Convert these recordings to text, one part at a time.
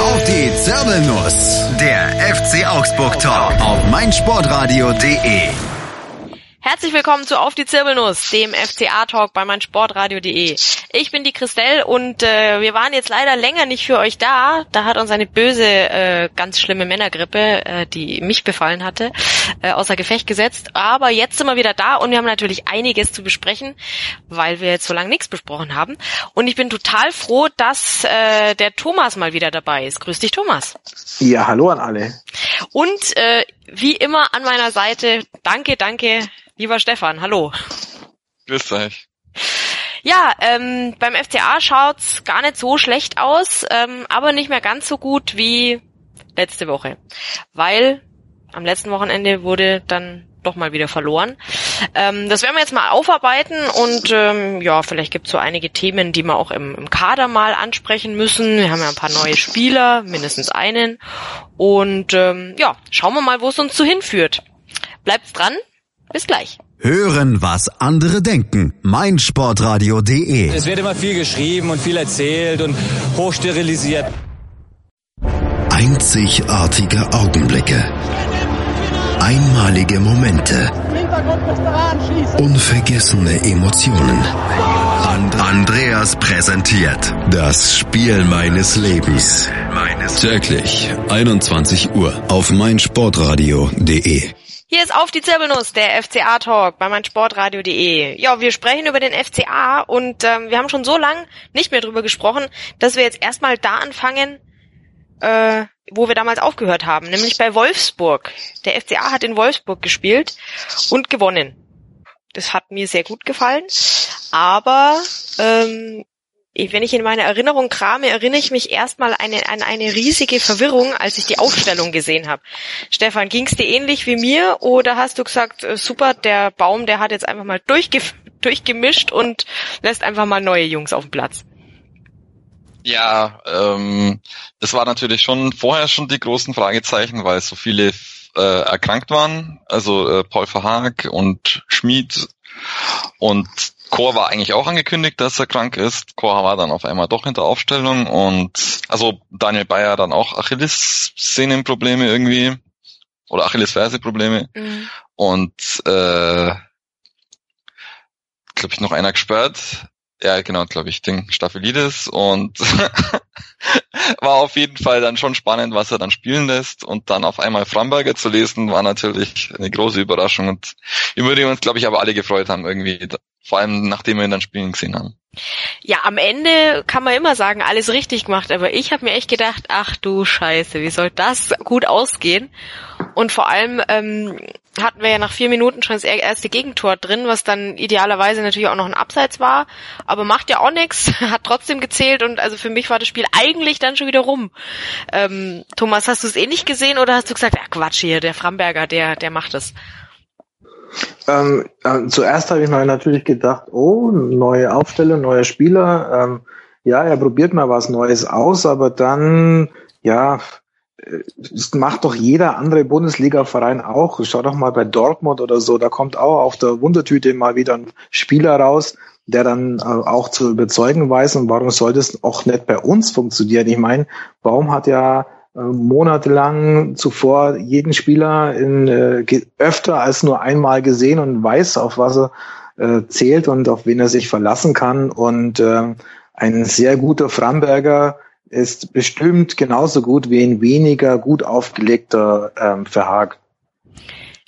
auf die Zirbelnuss. Der FC Augsburg Talk auf meinsportradio.de. Herzlich willkommen zu Auf die Zirbelnuss, dem FCA-Talk bei meinsportradio.de. Ich bin die Christelle und äh, wir waren jetzt leider länger nicht für euch da. Da hat uns eine böse, äh, ganz schlimme Männergrippe, äh, die mich befallen hatte, äh, außer Gefecht gesetzt. Aber jetzt sind wir wieder da und wir haben natürlich einiges zu besprechen, weil wir jetzt so lange nichts besprochen haben. Und ich bin total froh, dass äh, der Thomas mal wieder dabei ist. Grüß dich, Thomas. Ja, hallo an alle. Und äh, wie immer an meiner Seite, danke, danke, lieber Stefan, hallo. Grüß euch. Ja, ähm, beim FCA schaut's gar nicht so schlecht aus, ähm, aber nicht mehr ganz so gut wie letzte Woche, weil am letzten Wochenende wurde dann doch mal wieder verloren. Ähm, das werden wir jetzt mal aufarbeiten und ähm, ja, vielleicht gibt's so einige Themen, die wir auch im, im Kader mal ansprechen müssen. Wir haben ja ein paar neue Spieler, mindestens einen. Und ähm, ja, schauen wir mal, wo es uns so hinführt. Bleibt's dran, bis gleich. Hören, was andere denken. meinsportradio.de. Es wird immer viel geschrieben und viel erzählt und hochsterilisiert. Einzigartige Augenblicke. Einmalige Momente. Unvergessene Emotionen. And Andreas präsentiert das Spiel meines Lebens. Täglich 21 Uhr auf meinsportradio.de. Hier ist auf die Zirbelnuss, der FCA-Talk bei meinsportradio.de. Ja, wir sprechen über den FCA und ähm, wir haben schon so lange nicht mehr drüber gesprochen, dass wir jetzt erstmal da anfangen, äh, wo wir damals aufgehört haben, nämlich bei Wolfsburg. Der FCA hat in Wolfsburg gespielt und gewonnen. Das hat mir sehr gut gefallen, aber ähm, wenn ich in meine Erinnerung krame, erinnere ich mich erstmal eine, an eine riesige Verwirrung, als ich die Aufstellung gesehen habe. Stefan, ging's dir ähnlich wie mir oder hast du gesagt, äh, super, der Baum, der hat jetzt einfach mal durchge durchgemischt und lässt einfach mal neue Jungs auf den Platz? Ja, ähm, das war natürlich schon vorher schon die großen Fragezeichen, weil so viele äh, erkrankt waren. Also äh, Paul Verhaag und Schmid und Chor war eigentlich auch angekündigt, dass er krank ist. Chor war dann auf einmal doch in der Aufstellung und also Daniel Bayer dann auch Achillessehnenprobleme irgendwie oder Achillesferseprobleme mhm. und äh, glaube ich noch einer gesperrt. Ja, genau, glaube ich, Ding Staphylidis und war auf jeden Fall dann schon spannend, was er dann spielen lässt und dann auf einmal Framberger zu lesen, war natürlich eine große Überraschung und über die wir uns, glaube ich, aber alle gefreut haben irgendwie, vor allem nachdem wir ihn dann spielen gesehen haben. Ja, am Ende kann man immer sagen, alles richtig gemacht, aber ich habe mir echt gedacht, ach du Scheiße, wie soll das gut ausgehen? Und vor allem ähm, hatten wir ja nach vier Minuten schon das erste Gegentor drin, was dann idealerweise natürlich auch noch ein Abseits war, aber macht ja auch nichts, hat trotzdem gezählt und also für mich war das Spiel eigentlich dann schon wieder rum. Ähm, Thomas, hast du es eh nicht gesehen oder hast du gesagt, ja Quatsch hier, der Framberger, der, der macht es? Ähm, äh, zuerst habe ich mal natürlich gedacht, oh, neue Aufstellung, neuer Spieler. Ähm, ja, er probiert mal was Neues aus, aber dann, ja, das macht doch jeder andere Bundesliga-Verein auch. Schau doch mal bei Dortmund oder so, da kommt auch auf der Wundertüte mal wieder ein Spieler raus, der dann äh, auch zu überzeugen weiß. Und warum sollte es auch nicht bei uns funktionieren? Ich meine, Baum hat ja äh, monatelang zuvor jeden Spieler in, äh, öfter als nur einmal gesehen und weiß, auf was er äh, zählt und auf wen er sich verlassen kann. Und äh, ein sehr guter Framberger ist bestimmt genauso gut wie ein weniger gut aufgelegter ähm, Verhag.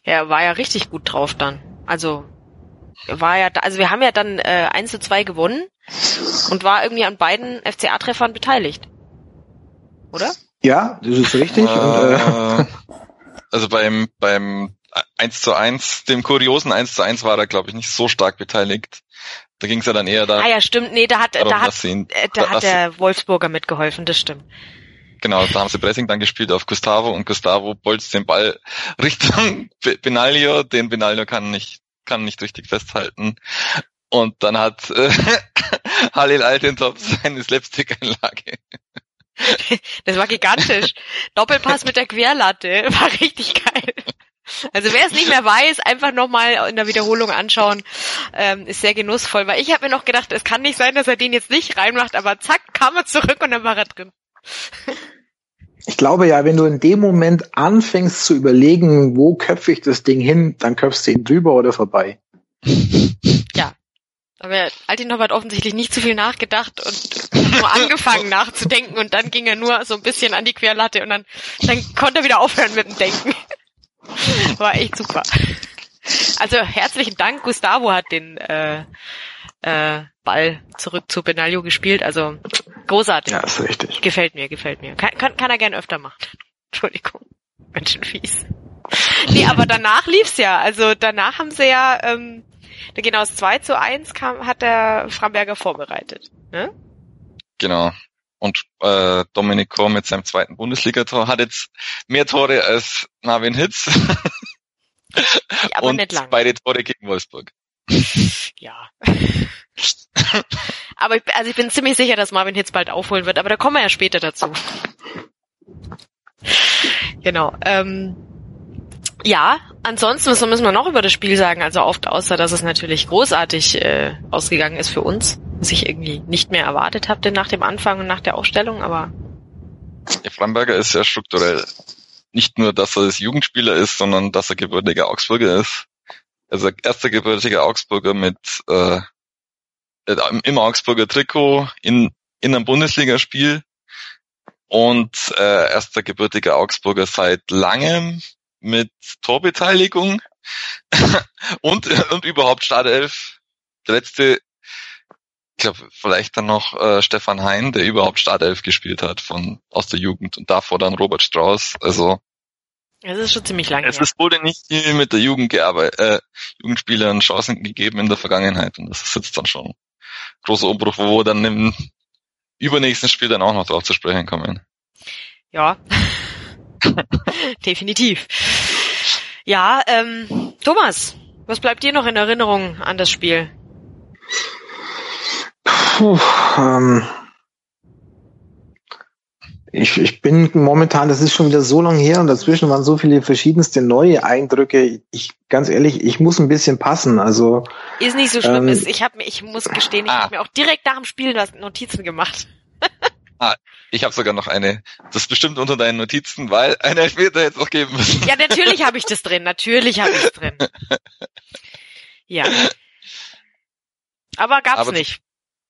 Er war ja richtig gut drauf dann. Also war ja, also wir haben ja dann äh, 1 zu 2 gewonnen und war irgendwie an beiden FCA-Treffern beteiligt. Oder? Ja, das ist richtig. Äh, und, äh, also beim, beim 1 zu 1, dem kuriosen 1 zu 1 war er, glaube ich, nicht so stark beteiligt. Da ging es ja dann eher da. Ah ja, stimmt. Nee, da hat, darum, da hat, ihn, äh, da, da hat der Wolfsburger mitgeholfen, das stimmt. Genau, da haben sie Pressing dann gespielt auf Gustavo und Gustavo bolzt den Ball Richtung Benaglio, den Benaglio kann nicht, kann nicht richtig festhalten. Und dann hat äh, Halil Altintop seine Slapstick-Einlage Das war gigantisch. Doppelpass mit der Querlatte. War richtig geil. Also wer es nicht mehr weiß, einfach nochmal in der Wiederholung anschauen. Ähm, ist sehr genussvoll, weil ich habe mir noch gedacht, es kann nicht sein, dass er den jetzt nicht reinmacht, aber zack, kam er zurück und dann war er drin. Ich glaube ja, wenn du in dem Moment anfängst zu überlegen, wo köpfe ich das Ding hin, dann köpfst du ihn drüber oder vorbei. Ja. Aber Altinov hat offensichtlich nicht zu viel nachgedacht und nur angefangen nachzudenken und dann ging er nur so ein bisschen an die Querlatte und dann, dann konnte er wieder aufhören mit dem Denken. War echt super. Also herzlichen Dank, Gustavo hat den äh, äh, Ball zurück zu Benaglio gespielt. Also großartig. Ja, ist richtig. Gefällt mir, gefällt mir. Kann, kann, kann er gern öfter machen. Entschuldigung. Ganz schön fies. Nee, aber danach lief's ja. Also danach haben sie ja, ähm, genau aus 2 zu 1 kam, hat der Framberger vorbereitet. Ne? Genau. Und äh, Dominik Kor mit seinem zweiten Bundesligator hat jetzt mehr Tore als Marvin Hitz. Ja, aber und nicht lang. beide Tore gegen Wolfsburg. Ja. aber ich, also ich bin ziemlich sicher, dass Marvin Hitz bald aufholen wird, aber da kommen wir ja später dazu. Genau. Ähm, ja, ansonsten was müssen wir noch über das Spiel sagen? Also oft außer, dass es natürlich großartig äh, ausgegangen ist für uns, was ich irgendwie nicht mehr erwartet habe nach dem Anfang und nach der Aufstellung, aber Der Framberger ist ja strukturell nicht nur, dass er das Jugendspieler ist, sondern dass er gebürtiger Augsburger ist. Also erster gebürtiger Augsburger mit äh, im Augsburger Trikot in, in einem Bundesligaspiel und äh, erster gebürtiger Augsburger seit langem mit Torbeteiligung und, und überhaupt Startelf. Der letzte, ich glaube, vielleicht dann noch äh, Stefan Hein, der überhaupt Startelf gespielt hat von aus der Jugend und davor dann Robert Strauß. Also es ist schon ziemlich lang es her. ist wohl nicht viel mit der Jugend gearbeitet, äh, Jugendspielern Chancen gegeben in der Vergangenheit und das ist jetzt dann schon ein großer Umbruch, wo wir dann im übernächsten Spiel dann auch noch drauf zu sprechen kommen. Ja. Definitiv. Ja, ähm, Thomas, was bleibt dir noch in Erinnerung an das Spiel? Puh, ähm, ich, ich bin momentan, das ist schon wieder so lange her und dazwischen waren so viele verschiedenste neue Eindrücke. Ich ganz ehrlich, ich muss ein bisschen passen. Also Ist nicht so schlimm. Ähm, ist, ich hab, mir- ich muss gestehen, ich ah. habe mir auch direkt nach dem Spiel Notizen gemacht. Ich habe sogar noch eine, das ist bestimmt unter deinen Notizen, weil ein Elfmeter jetzt noch geben müssen. Ja, natürlich habe ich das drin. Natürlich habe ich es drin. Ja. Aber gab's Aber- nicht.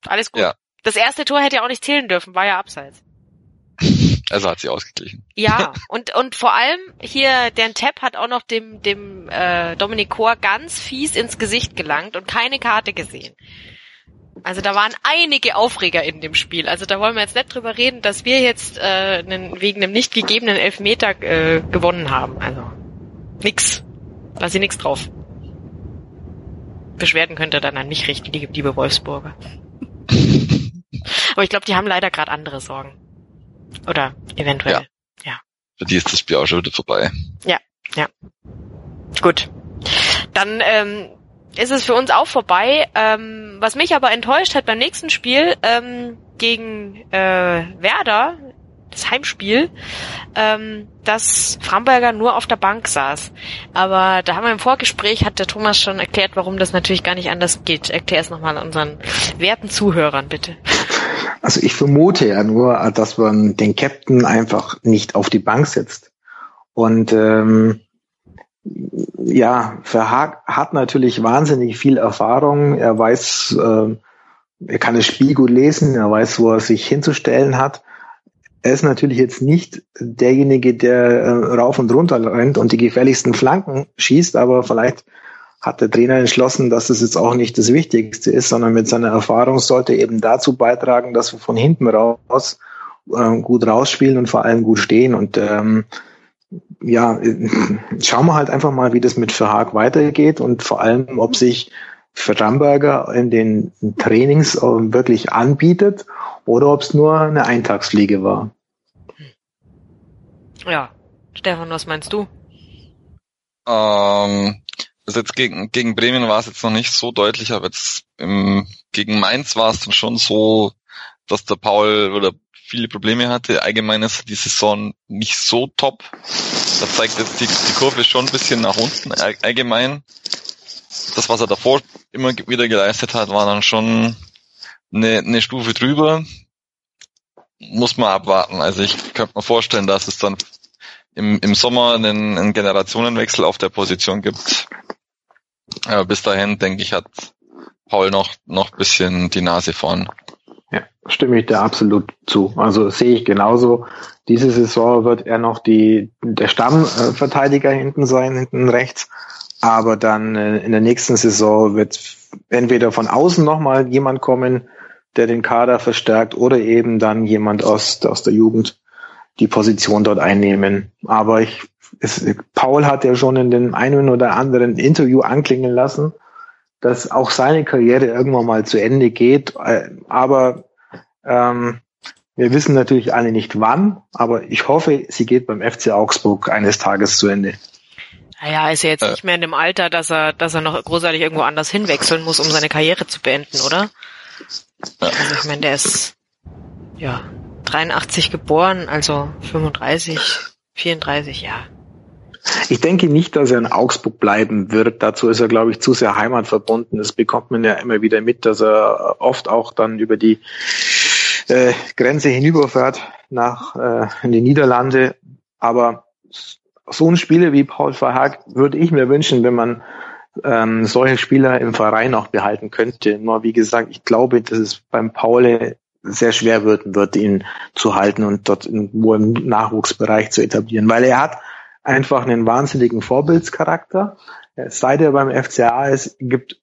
Alles gut. Ja. Das erste Tor hätte ja auch nicht zählen dürfen, war ja abseits. Also hat sie ausgeglichen. Ja, und, und vor allem hier, Dan Tepp hat auch noch dem, dem äh, Dominik Kor ganz fies ins Gesicht gelangt und keine Karte gesehen. Also da waren einige Aufreger in dem Spiel. Also da wollen wir jetzt nicht drüber reden, dass wir jetzt äh, einen, wegen einem nicht gegebenen Elfmeter äh, gewonnen haben. Also nix. Lass ich nix drauf. Beschwerden könnt ihr dann an mich richten, liebe, liebe Wolfsburger. Aber ich glaube, die haben leider gerade andere Sorgen. Oder eventuell. Für die ist das Spiel auch schon wieder vorbei. Gut. Dann ähm, ist es für uns auch vorbei. Ähm, was mich aber enttäuscht hat beim nächsten Spiel ähm, gegen äh, Werder, das Heimspiel, ähm, dass Framberger nur auf der Bank saß. Aber da haben wir im Vorgespräch, hat der Thomas schon erklärt, warum das natürlich gar nicht anders geht. Erklär es nochmal unseren werten Zuhörern, bitte. Also ich vermute ja nur, dass man den Captain einfach nicht auf die Bank setzt. Und ähm, ja, Verhaag hat natürlich wahnsinnig viel Erfahrung. Er weiß, ähm, er kann das Spiel gut lesen, er weiß, wo er sich hinzustellen hat. Er ist natürlich jetzt nicht derjenige, der äh, rauf und runter rennt und die gefährlichsten Flanken schießt, aber vielleicht hat der Trainer entschlossen, dass das jetzt auch nicht das Wichtigste ist, sondern mit seiner Erfahrung sollte eben dazu beitragen, dass wir von hinten raus äh, gut rausspielen und vor allem gut stehen. Und ähm, ja, schauen wir halt einfach mal, wie das mit Verhaag weitergeht und vor allem, ob sich Framberger in den Trainings äh, wirklich anbietet oder ob es nur eine Eintagsfliege war. Ja. Stefan, was meinst du? Ähm, also jetzt gegen, gegen Bremen war es jetzt noch nicht so deutlich, aber jetzt im, gegen Mainz war es dann schon so, dass der Paul oder viele Probleme hatte. Allgemein ist die Saison nicht so top. Da zeigt jetzt die, die Kurve schon ein bisschen nach unten all- allgemein. Das, was er davor immer wieder geleistet hat, war dann schon eine, eine Stufe drüber. muss man abwarten. Also ich könnte mir vorstellen, dass es dann im, im Sommer einen, einen Generationenwechsel auf der Position gibt. Aber bis dahin, denke ich, hat Paul noch, noch bisschen die Nase vorn. Ja, stimme ich da absolut zu. Also sehe ich genauso. Diese Saison wird er noch die, der Stammverteidiger hinten sein, hinten rechts. Aber dann äh, in der nächsten Saison wird entweder von außen nochmal jemand kommen, der den Kader verstärkt, oder eben dann jemand aus, aus der Jugend die Position dort einnehmen. Aber ich, es, Paul hat ja schon in dem einen oder anderen Interview anklingen lassen, dass auch seine Karriere irgendwann mal zu Ende geht. Äh, aber ähm, wir wissen natürlich alle nicht wann, aber ich hoffe, sie geht beim FC Augsburg eines Tages zu Ende. Naja, ist ja jetzt nicht mehr in dem Alter, dass er, dass er noch großartig irgendwo anders hinwechseln muss, um seine Karriere zu beenden, oder? Also ich meine, der ist ja 83 geboren, also 35, 34, ja. Ich denke nicht, dass er in Augsburg bleiben wird. Dazu ist er, glaube ich, zu sehr heimatverbunden. Das bekommt man ja immer wieder mit, dass er oft auch dann über die äh, Grenze hinüberfährt nach äh, in die Niederlande. Aber so ein Spieler wie Paul Verhaag würde ich mir wünschen, wenn man ähm, solche Spieler im Verein auch behalten könnte. Nur wie gesagt, ich glaube, dass es beim Paul sehr schwer wird, wird ihn zu halten und dort im Nachwuchsbereich zu etablieren, weil er hat einfach einen wahnsinnigen Vorbildscharakter. Seit er beim FCA ist, gibt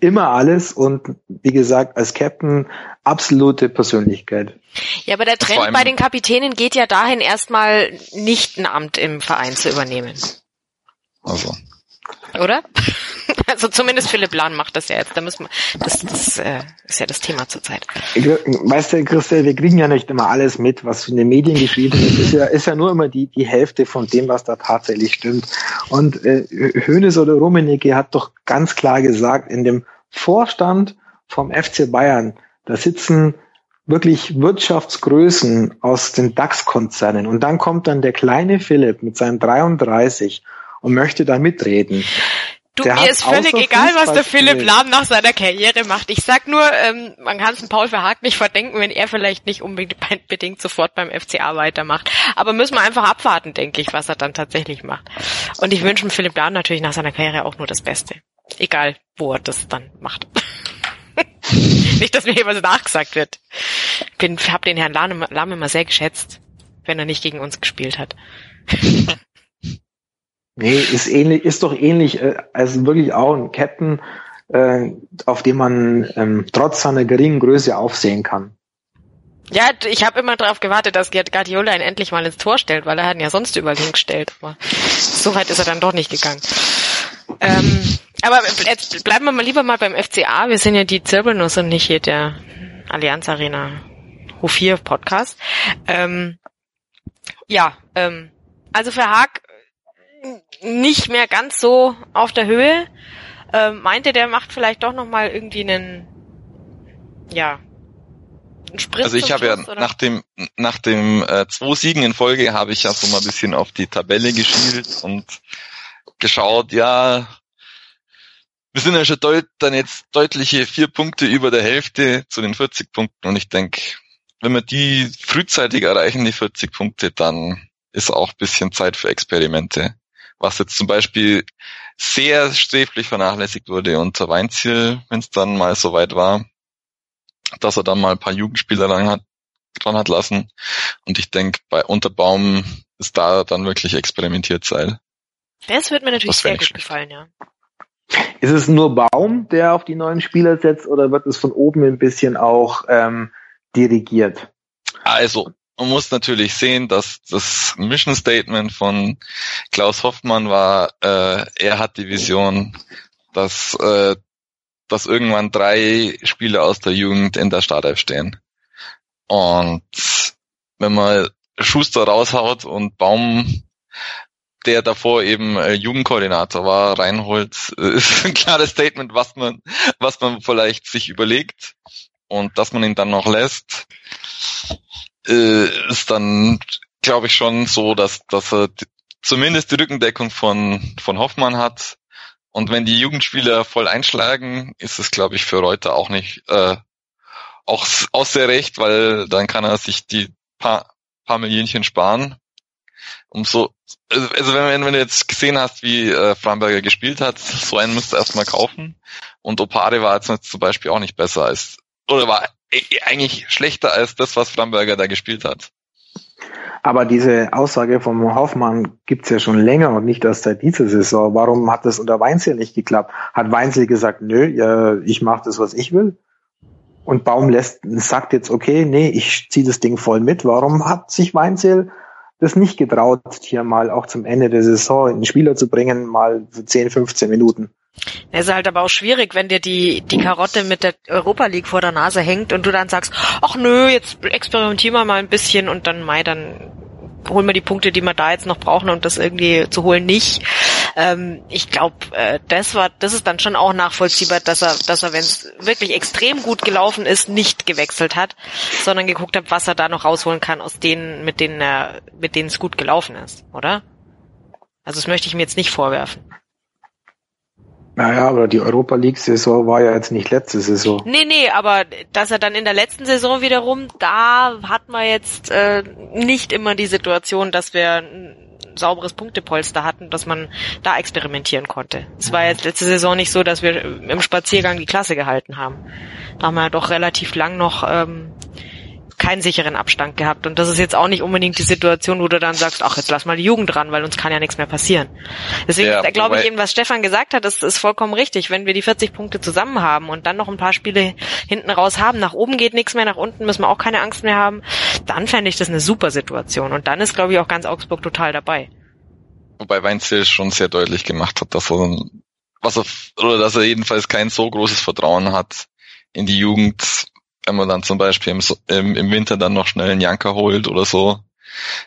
immer alles und wie gesagt, als Captain absolute Persönlichkeit. Ja, aber der Trend bei den Kapitänen geht ja dahin, erstmal nicht ein Amt im Verein zu übernehmen. Also. Oder? Also zumindest Philipp Lahn macht das ja jetzt. Da müssen wir, das, das äh, ist ja das Thema zurzeit. Weißt du, Christel, wir kriegen ja nicht immer alles mit, was in den Medien geschrieben wird. Ist ja, ist ja nur immer die, die Hälfte von dem, was da tatsächlich stimmt. Und äh, Hönes oder Rummenigge hat doch ganz klar gesagt, in dem Vorstand vom FC Bayern, da sitzen wirklich Wirtschaftsgrößen aus den DAX-Konzernen. Und dann kommt dann der kleine Philipp mit seinen 33 und möchte da mitreden. Du, der mir ist völlig egal, was der Philipp Lahm nach seiner Karriere macht. Ich sag nur, ähm, man kann es Paul Verhaag nicht verdenken, wenn er vielleicht nicht unbedingt sofort beim FCA weitermacht. Aber müssen wir einfach abwarten, denke ich, was er dann tatsächlich macht. Und ich wünsche Philipp Lahm natürlich nach seiner Karriere auch nur das Beste. Egal, wo er das dann macht. nicht, dass mir hier was nachgesagt wird. Bin, hab den Herrn Lahm, Lahm immer sehr geschätzt, wenn er nicht gegen uns gespielt hat. Nee, ist ähnlich, ist doch ähnlich, äh, also wirklich auch ein Captain, äh, auf dem man ähm, trotz seiner geringen Größe aufsehen kann. Ja, ich habe immer darauf gewartet, dass Guardiola ihn endlich mal ins Tor stellt, weil er hat ihn ja sonst überall hingestellt. Aber so weit ist er dann doch nicht gegangen. Ähm, aber jetzt bleiben wir mal lieber mal beim FCA. Wir sind ja die Zirbelnuss und nicht hier der Allianz Arena H4 Podcast. Ähm, ja, ähm, also für Haag nicht mehr ganz so auf der Höhe. Ähm, meinte, der macht vielleicht doch noch mal irgendwie einen, ja, einen Spritz Also ich habe ja nach dem nach dem äh, zwei Siegen in Folge habe ich ja so mal ein bisschen auf die Tabelle geschielt und geschaut, ja, wir sind ja schon deut dann jetzt deutliche vier Punkte über der Hälfte zu den 40 Punkten und ich denke, wenn wir die frühzeitig erreichen, die 40 Punkte, dann ist auch bisschen Zeit für Experimente was jetzt zum Beispiel sehr sträflich vernachlässigt wurde unter Weinziel, wenn es dann mal so weit war, dass er dann mal ein paar Jugendspieler dran hat, dran hat lassen. Und ich denke, bei Unterbaum ist da dann wirklich experimentiert sein. Das wird mir natürlich sehr gut gefallen, ja. Ist es nur Baum, der auf die neuen Spieler setzt, oder wird es von oben ein bisschen auch ähm, dirigiert? Also, man muss natürlich sehen, dass das Mission Statement von Klaus Hoffmann war, äh, er hat die Vision, dass, äh, dass irgendwann drei Spieler aus der Jugend in der Startelf stehen. Und wenn man Schuster raushaut und Baum, der davor eben äh, Jugendkoordinator war, reinholt, ist ein klares Statement, was man, was man vielleicht sich überlegt und dass man ihn dann noch lässt äh, ist dann, glaube ich, schon so, dass, dass er zumindest die Rückendeckung von, von Hoffmann hat. Und wenn die Jugendspieler voll einschlagen, ist es, glaube ich, für Reuter auch nicht, äh, auch, auch sehr recht, weil dann kann er sich die paar, paar Millionchen sparen. Umso, also, also wenn, wenn du jetzt gesehen hast, wie äh, Framberger gespielt hat, so einen musst du erstmal kaufen. Und Opare war jetzt zum Beispiel auch nicht besser als, oder war eigentlich schlechter als das, was Framberger da gespielt hat. Aber diese Aussage vom Hoffmann gibt's ja schon länger und nicht erst seit dieser Saison. Warum hat das unter Weinzel nicht geklappt? Hat Weinzel gesagt, nö, ja, ich mache das, was ich will? Und Baum lässt, sagt jetzt, okay, nee, ich ziehe das Ding voll mit. Warum hat sich Weinzel das nicht getraut, hier mal auch zum Ende der Saison einen Spieler zu bringen, mal für 10, 15 Minuten? Es ist halt aber auch schwierig, wenn dir die, die Karotte mit der Europa League vor der Nase hängt und du dann sagst, ach nö, jetzt experimentieren wir mal ein bisschen und dann Mai, dann holen wir die Punkte, die wir da jetzt noch brauchen und das irgendwie zu holen nicht. Ähm, ich glaube, äh, das war, das ist dann schon auch nachvollziehbar, dass er, dass er, wenn es wirklich extrem gut gelaufen ist, nicht gewechselt hat, sondern geguckt hat, was er da noch rausholen kann aus denen, mit denen er, mit denen es gut gelaufen ist, oder? Also das möchte ich mir jetzt nicht vorwerfen. Naja, aber die Europa League-Saison war ja jetzt nicht letzte Saison. Nee, nee, aber dass er dann in der letzten Saison wiederum, da hat man jetzt äh, nicht immer die Situation, dass wir ein sauberes Punktepolster hatten, dass man da experimentieren konnte. Es war jetzt letzte Saison nicht so, dass wir im Spaziergang die Klasse gehalten haben. Da haben wir doch relativ lang noch ähm, keinen sicheren Abstand gehabt. Und das ist jetzt auch nicht unbedingt die Situation, wo du dann sagst, ach, jetzt lass mal die Jugend ran, weil uns kann ja nichts mehr passieren. Deswegen ja, glaube ich eben, was Stefan gesagt hat, ist, ist vollkommen richtig. Wenn wir die 40 Punkte zusammen haben und dann noch ein paar Spiele hinten raus haben, nach oben geht nichts mehr, nach unten müssen wir auch keine Angst mehr haben, dann fände ich das eine super Situation. Und dann ist, glaube ich, auch ganz Augsburg total dabei. Wobei Weinzel schon sehr deutlich gemacht hat, dass er, was er, oder dass er jedenfalls kein so großes Vertrauen hat in die Jugend, wenn man dann zum Beispiel im, im, im Winter dann noch schnell einen Janker holt oder so,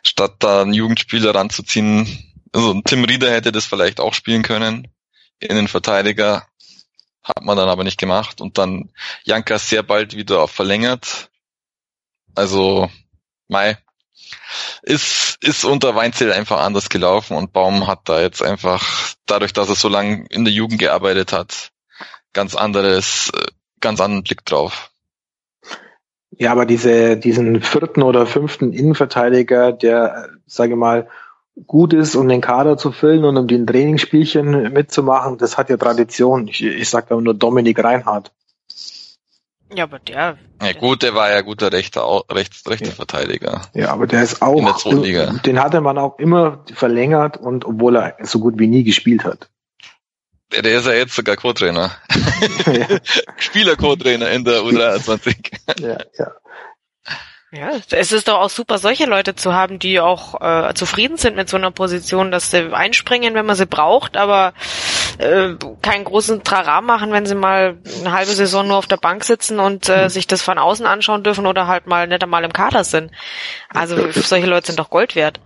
statt da einen Jugendspieler ranzuziehen. Also Tim Rieder hätte das vielleicht auch spielen können. Innenverteidiger hat man dann aber nicht gemacht und dann Janka sehr bald wieder verlängert. Also Mai ist ist unter Weinzel einfach anders gelaufen und Baum hat da jetzt einfach dadurch, dass er so lange in der Jugend gearbeitet hat, ganz anderes äh, ganz anderen Blick drauf. Ja, aber diese, diesen vierten oder fünften Innenverteidiger, der, sage ich mal, gut ist, um den Kader zu füllen und um den Trainingsspielchen mitzumachen, das hat ja Tradition. Ich, ich sage aber nur Dominik Reinhardt. Ja, aber der. Ja gut, der war ja guter rechter, rechts, rechter ja. Verteidiger. Ja, aber der ist auch. In der Liga. Den hatte man auch immer verlängert und obwohl er so gut wie nie gespielt hat. Der, der ist ja jetzt sogar Co-Trainer. Ja. Spieler-Co-Trainer in der U23. ja, ja. Ja, es ist doch auch super, solche Leute zu haben, die auch äh, zufrieden sind mit so einer Position, dass sie einspringen, wenn man sie braucht, aber äh, keinen großen Trara machen, wenn sie mal eine halbe Saison nur auf der Bank sitzen und äh, mhm. sich das von außen anschauen dürfen oder halt mal nicht einmal im Kader sind. Also solche Leute sind doch Gold wert.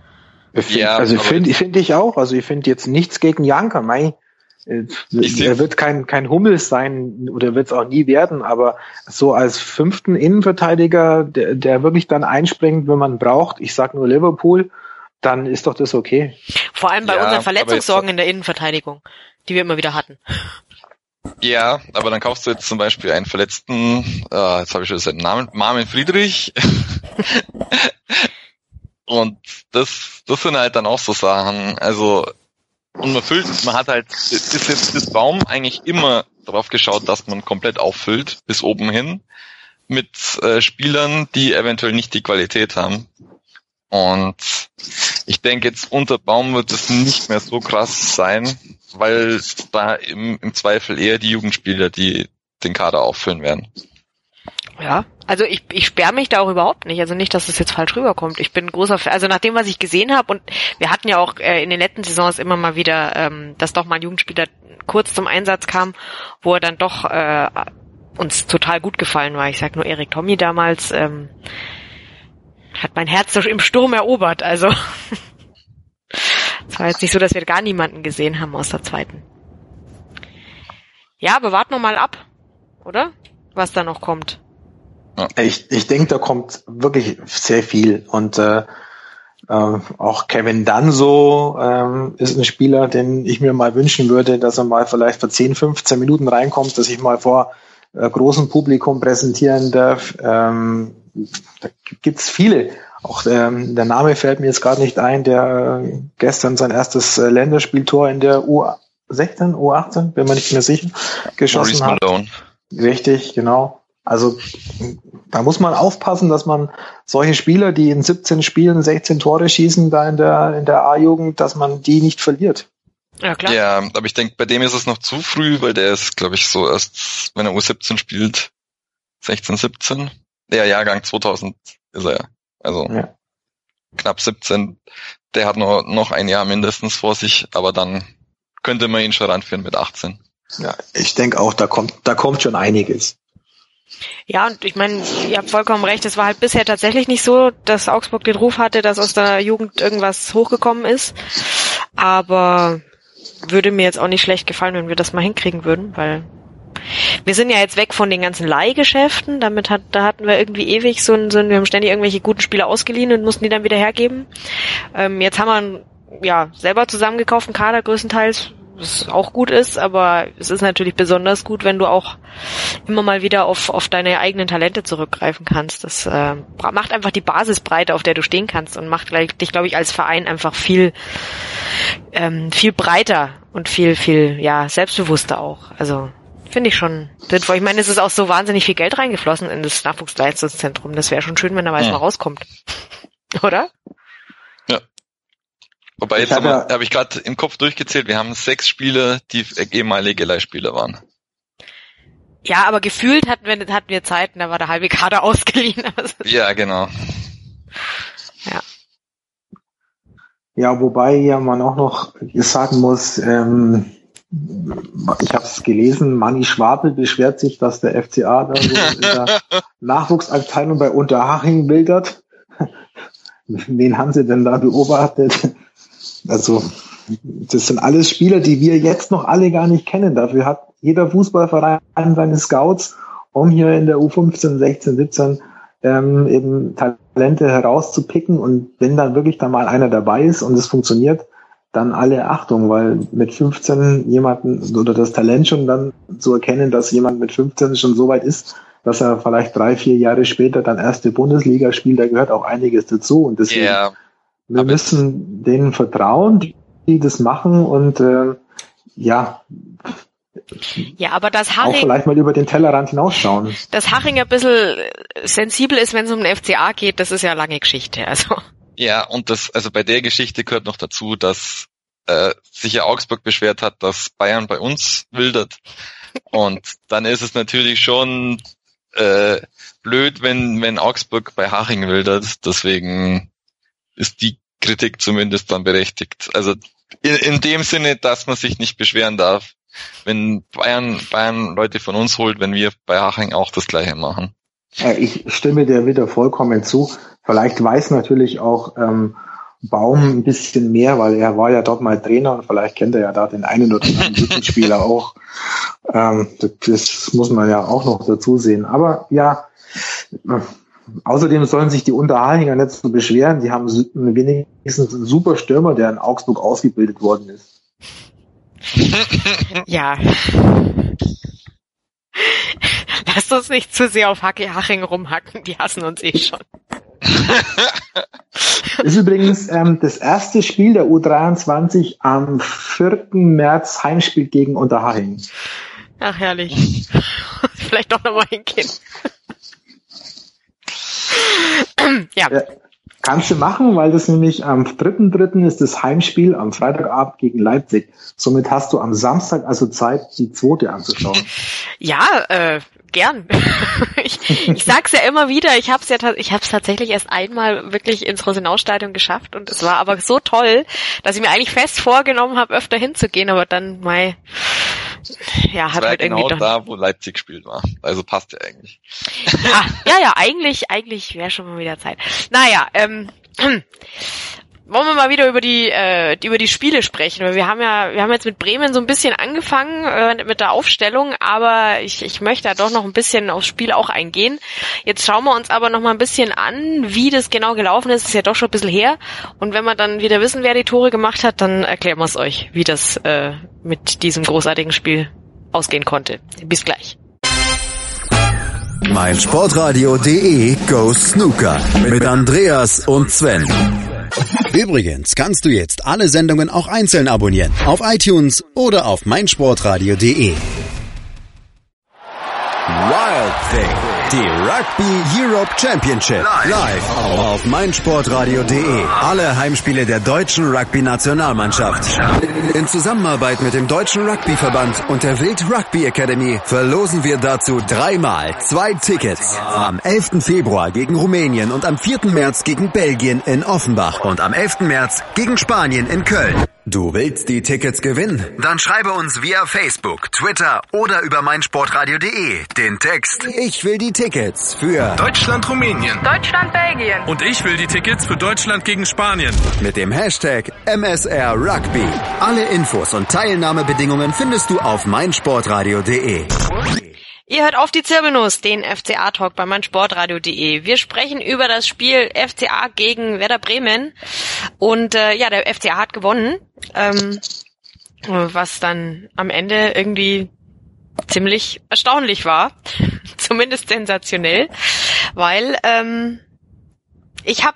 Ja, also finde find ich auch. Also ich finde jetzt nichts gegen Janka. Mei, er wird kein, kein Hummels sein oder wird es auch nie werden, aber so als fünften Innenverteidiger, der, der wirklich dann einspringt, wenn man braucht, ich sag nur Liverpool, dann ist doch das okay. Vor allem bei ja, unseren Verletzungssorgen in der Innenverteidigung, die wir immer wieder hatten. Ja, aber dann kaufst du jetzt zum Beispiel einen verletzten, äh, jetzt habe ich schon seinen Namen, Marvin Friedrich. Und das, das sind halt dann auch so Sachen. Also und man füllt, man hat halt das, das, das Baum eigentlich immer darauf geschaut, dass man komplett auffüllt bis oben hin mit äh, Spielern, die eventuell nicht die Qualität haben. Und ich denke jetzt unter Baum wird es nicht mehr so krass sein, weil da im, im Zweifel eher die Jugendspieler, die den Kader auffüllen werden. Ja, also ich, ich sperre mich da auch überhaupt nicht. Also nicht, dass es jetzt falsch rüberkommt. Ich bin großer Fan. Also nach dem, was ich gesehen habe, und wir hatten ja auch äh, in den letzten Saisons immer mal wieder, ähm, dass doch mal ein Jugendspieler kurz zum Einsatz kam, wo er dann doch äh, uns total gut gefallen war. Ich sag nur Erik Tommy damals, ähm, hat mein Herz im Sturm erobert. Also es war jetzt nicht so, dass wir gar niemanden gesehen haben aus der zweiten. Ja, aber warten wir mal ab, oder? Was da noch kommt. Ja. Ich, ich denke, da kommt wirklich sehr viel. Und äh, äh, auch Kevin Danso ähm, ist ein Spieler, den ich mir mal wünschen würde, dass er mal vielleicht für 10, 15 Minuten reinkommt, dass ich mal vor äh, großem Publikum präsentieren darf. Ähm, da gibt's viele. Auch ähm, der Name fällt mir jetzt gerade nicht ein, der äh, gestern sein erstes äh, Länderspieltor in der U16, U18, bin mir nicht mehr sicher, geschossen Maurice hat. Malone. Richtig, genau. Also da muss man aufpassen, dass man solche Spieler, die in 17 Spielen 16 Tore schießen, da in der, in der A-Jugend, dass man die nicht verliert. Ja, klar. Ja, aber ich denke, bei dem ist es noch zu früh, weil der ist, glaube ich, so erst, wenn er U17 spielt, 16, 17. Der Jahrgang 2000 ist er. Also ja. knapp 17. Der hat noch, noch ein Jahr mindestens vor sich, aber dann könnte man ihn schon ranführen mit 18. Ja, ich denke auch, da kommt, da kommt schon einiges. Ja, und ich meine, ihr habt vollkommen recht, es war halt bisher tatsächlich nicht so, dass Augsburg den Ruf hatte, dass aus der Jugend irgendwas hochgekommen ist. Aber würde mir jetzt auch nicht schlecht gefallen, wenn wir das mal hinkriegen würden, weil wir sind ja jetzt weg von den ganzen Leihgeschäften. Damit hat, da hatten wir irgendwie ewig so ein, so ein wir haben ständig irgendwelche guten Spieler ausgeliehen und mussten die dann wieder hergeben. Ähm, jetzt haben wir einen, ja selber zusammengekauften Kader größtenteils, was auch gut ist, aber es ist natürlich besonders gut, wenn du auch immer mal wieder auf, auf deine eigenen Talente zurückgreifen kannst. Das äh, macht einfach die Basisbreite, auf der du stehen kannst und macht gleich, dich, glaube ich, als Verein einfach viel, ähm, viel breiter und viel, viel, ja, selbstbewusster auch. Also finde ich schon sinnvoll. Ich meine, es ist auch so wahnsinnig viel Geld reingeflossen in das Nachwuchsleistungszentrum. Das wäre schon schön, wenn da was ja. mal rauskommt. Oder? Wobei jetzt habe ja, hab ich gerade im Kopf durchgezählt, wir haben sechs Spieler, die ehemalige Leihspieler waren. Ja, aber gefühlt hatten wir, hatten wir Zeiten, da war der halbe Kader ausgeliehen. ja, genau. Ja. Ja, wobei ja man auch noch sagen muss, ähm, ich habe es gelesen, Manni Schwabel beschwert sich, dass der FCA da so in der Nachwuchsabteilung bei Unterhaching bildert. Wen haben sie denn da beobachtet? Also das sind alles Spieler, die wir jetzt noch alle gar nicht kennen. Dafür hat jeder Fußballverein seine Scouts, um hier in der U15, 16, 17 ähm, eben Talente herauszupicken. Und wenn dann wirklich da mal einer dabei ist und es funktioniert, dann alle Achtung, weil mit 15 jemanden oder das Talent schon dann zu erkennen, dass jemand mit 15 schon so weit ist, dass er vielleicht drei, vier Jahre später dann erste Bundesliga spielt, da gehört auch einiges dazu. Und deswegen yeah. Wir müssen denen vertrauen, die, die das machen und äh, ja. Ja, aber das Haring, auch vielleicht mal über den Tellerrand hinausschauen. Das Haching ein bisschen sensibel ist, wenn es um den FCA geht, das ist ja lange Geschichte. Also. Ja, und das, also bei der Geschichte gehört noch dazu, dass äh, sich ja Augsburg beschwert hat, dass Bayern bei uns wildert. Und dann ist es natürlich schon äh, blöd, wenn, wenn Augsburg bei Haching wildert. Deswegen ist die Kritik zumindest dann berechtigt. Also in, in dem Sinne, dass man sich nicht beschweren darf, wenn Bayern, Bayern Leute von uns holt, wenn wir bei Haching auch das gleiche machen. Ich stimme dir wieder vollkommen zu. Vielleicht weiß natürlich auch ähm, Baum ein bisschen mehr, weil er war ja dort mal Trainer und vielleicht kennt er ja da den einen oder anderen Spieler auch. Ähm, das, das muss man ja auch noch dazu sehen. Aber ja, Außerdem sollen sich die Unterhalinger nicht so beschweren. Die haben wenigstens einen super Stürmer, der in Augsburg ausgebildet worden ist. ja. Lasst uns nicht zu sehr auf Hacke Haching rumhacken, die hassen uns eh schon. ist übrigens ähm, das erste Spiel der U23 am 4. März Heimspiel gegen Unterhaching. Ach herrlich. Vielleicht doch nochmal hingehen. ja. ja. Kannst du machen, weil das nämlich am 3.3. ist das Heimspiel am Freitagabend gegen Leipzig. Somit hast du am Samstag also Zeit, die zweite anzuschauen. Ja, äh, gern. ich, ich sag's ja immer wieder, ich hab's ja ich hab's tatsächlich erst einmal wirklich ins Rosenau-Stadion geschafft und es war aber so toll, dass ich mir eigentlich fest vorgenommen habe, öfter hinzugehen, aber dann mal ja, hat halt genau irgendwie doch da, wo Leipzig gespielt war. Also passt ja eigentlich. Ja, ja, ja eigentlich, eigentlich wäre schon mal wieder Zeit. Naja, ähm, wollen wir mal wieder über die äh, über die Spiele sprechen. Wir haben ja wir haben jetzt mit Bremen so ein bisschen angefangen äh, mit der Aufstellung, aber ich, ich möchte da doch noch ein bisschen aufs Spiel auch eingehen. Jetzt schauen wir uns aber noch mal ein bisschen an, wie das genau gelaufen ist. ist ja doch schon ein bisschen her. Und wenn wir dann wieder wissen, wer die Tore gemacht hat, dann erklären wir es euch, wie das äh, mit diesem großartigen Spiel ausgehen konnte. Bis gleich. meinsportradio.de Go Snooker mit Andreas und Sven. Übrigens kannst du jetzt alle Sendungen auch einzeln abonnieren auf iTunes oder auf meinsportradio.de. Wild Thing, die Rugby Europe Championship, live auf meinsportradio.de. Alle Heimspiele der deutschen Rugby-Nationalmannschaft. In Zusammenarbeit mit dem Deutschen Rugbyverband und der Wild Rugby Academy verlosen wir dazu dreimal zwei Tickets. Am 11. Februar gegen Rumänien und am 4. März gegen Belgien in Offenbach und am 11. März gegen Spanien in Köln. Du willst die Tickets gewinnen? Dann schreibe uns via Facebook, Twitter oder über meinsportradio.de den Text Ich will die Tickets für Deutschland, Rumänien. Deutschland, Belgien. Und ich will die Tickets für Deutschland gegen Spanien. mit dem Hashtag MSR Rugby. Alle Infos und Teilnahmebedingungen findest du auf meinsportradio.de. Ihr hört auf die Zirbelnuss, den FCA-Talk bei meinsportradio.de. Wir sprechen über das Spiel FCA gegen Werder Bremen. Und äh, ja, der FCA hat gewonnen, ähm, was dann am Ende irgendwie ziemlich erstaunlich war. Zumindest sensationell, weil ähm, ich habe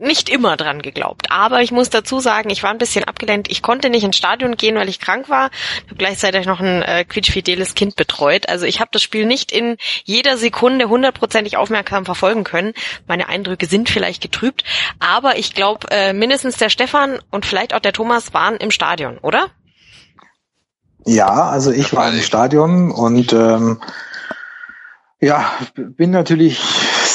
nicht immer dran geglaubt. Aber ich muss dazu sagen, ich war ein bisschen abgelenkt. Ich konnte nicht ins Stadion gehen, weil ich krank war. Ich habe gleichzeitig noch ein äh, quietschfideles Kind betreut. Also ich habe das Spiel nicht in jeder Sekunde hundertprozentig aufmerksam verfolgen können. Meine Eindrücke sind vielleicht getrübt. Aber ich glaube, äh, mindestens der Stefan und vielleicht auch der Thomas waren im Stadion, oder? Ja, also ich war im Stadion und ähm, ja, bin natürlich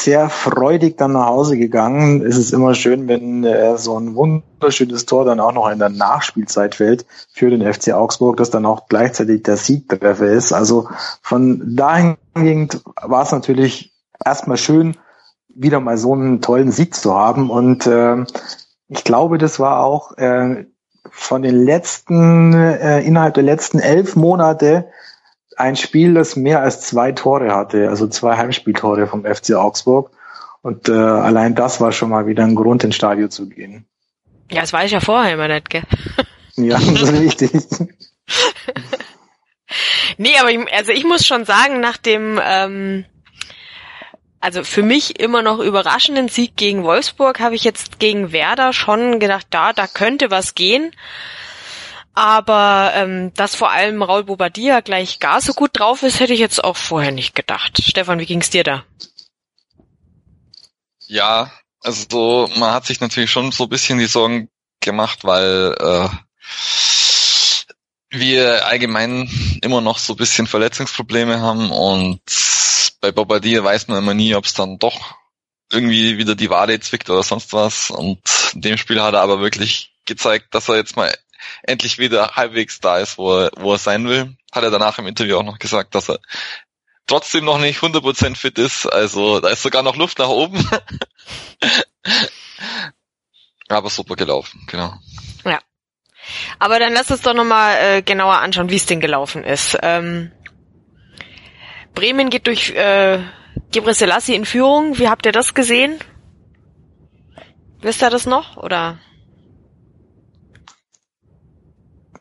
sehr freudig dann nach Hause gegangen. Es ist immer schön, wenn äh, so ein wunderschönes Tor dann auch noch in der Nachspielzeit fällt für den FC Augsburg, das dann auch gleichzeitig der Siegtreffer ist. Also von dahingehend war es natürlich erstmal schön, wieder mal so einen tollen Sieg zu haben. Und äh, ich glaube, das war auch äh, von den letzten, äh, innerhalb der letzten elf Monate ein Spiel, das mehr als zwei Tore hatte, also zwei Heimspieltore vom FC Augsburg. Und äh, allein das war schon mal wieder ein Grund, ins Stadion zu gehen. Ja, das weiß ich ja vorher immer nicht, gell? Ja, das ist richtig. Nee, aber ich, also ich muss schon sagen, nach dem, ähm, also für mich immer noch überraschenden Sieg gegen Wolfsburg habe ich jetzt gegen Werder schon gedacht, da, da könnte was gehen. Aber ähm, dass vor allem Raul Bobadilla gleich gar so gut drauf ist, hätte ich jetzt auch vorher nicht gedacht. Stefan, wie ging's dir da? Ja, also so, man hat sich natürlich schon so ein bisschen die Sorgen gemacht, weil äh, wir allgemein immer noch so ein bisschen Verletzungsprobleme haben und bei Bobadilla weiß man immer nie, ob es dann doch irgendwie wieder die Wade zwickt oder sonst was. Und in dem Spiel hat er aber wirklich gezeigt, dass er jetzt mal endlich wieder halbwegs da ist, wo er, wo er sein will. Hat er danach im Interview auch noch gesagt, dass er trotzdem noch nicht 100% fit ist. Also da ist sogar noch Luft nach oben. Aber super gelaufen, genau. Ja. Aber dann lass uns doch nochmal äh, genauer anschauen, wie es denn gelaufen ist. Ähm, Bremen geht durch äh, Gebre Selassie in Führung. Wie habt ihr das gesehen? Wisst ihr das noch? Oder?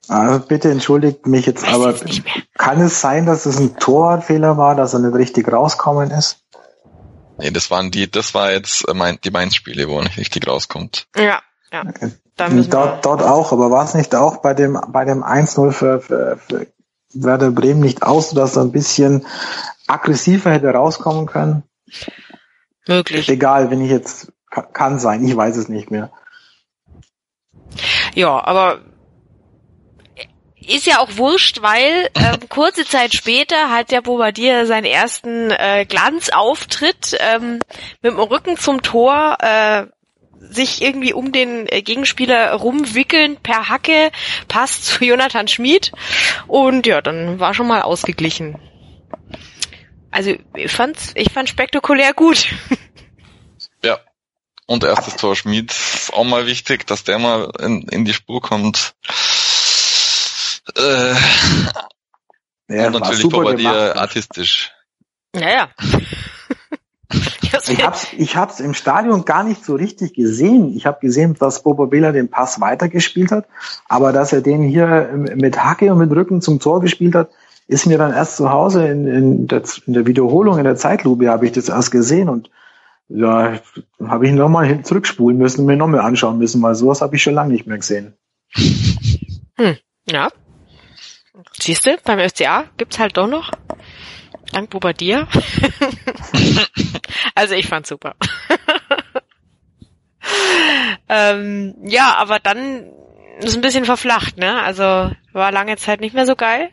Also bitte entschuldigt mich jetzt, Weiß aber kann es sein, dass es ein Torwartfehler war, dass er nicht richtig rauskommen ist? Nee, das waren die, das war jetzt äh, mein, die Mainz-Spiele, wo er nicht richtig rauskommt. Ja, ja. Da müssen wir, Dort, dort auch, aber war es nicht auch bei dem, bei dem 1-0 für, für, für Werder Bremen nicht aus, dass er ein bisschen aggressiver hätte rauskommen können? möglich. Egal, wenn ich jetzt, ka- kann sein, ich weiß es nicht mehr. Ja, aber ist ja auch wurscht, weil ähm, kurze Zeit später hat der Bobadilla seinen ersten äh, Glanzauftritt ähm, mit dem Rücken zum Tor äh, sich irgendwie um den äh, Gegenspieler rumwickeln per Hacke, passt zu Jonathan Schmid und ja, dann war schon mal ausgeglichen. Also ich fand's, ich fand spektakulär gut. Ja. Und erstes Tor Schmied ist auch mal wichtig, dass der mal in, in die Spur kommt. Äh, Ja, und war natürlich super Bobadilla gemacht. artistisch. Naja. Ich hab's, ich hab's im Stadion gar nicht so richtig gesehen. Ich habe gesehen, dass Bobo Bela den Pass weitergespielt hat, aber dass er den hier mit Hacke und mit Rücken zum Tor gespielt hat, ist mir dann erst zu Hause in, in, der, in der Wiederholung, in der Zeitlupe habe ich das erst gesehen und ja, habe ich nochmal hin zurückspulen müssen und mir nochmal anschauen müssen, weil sowas habe ich schon lange nicht mehr gesehen. Hm, ja. Siehst du, beim FCA gibt's halt doch noch. Dank Bobadilla. also ich fand's super. ähm, ja, aber dann ist ein bisschen verflacht, ne? Also war lange Zeit nicht mehr so geil.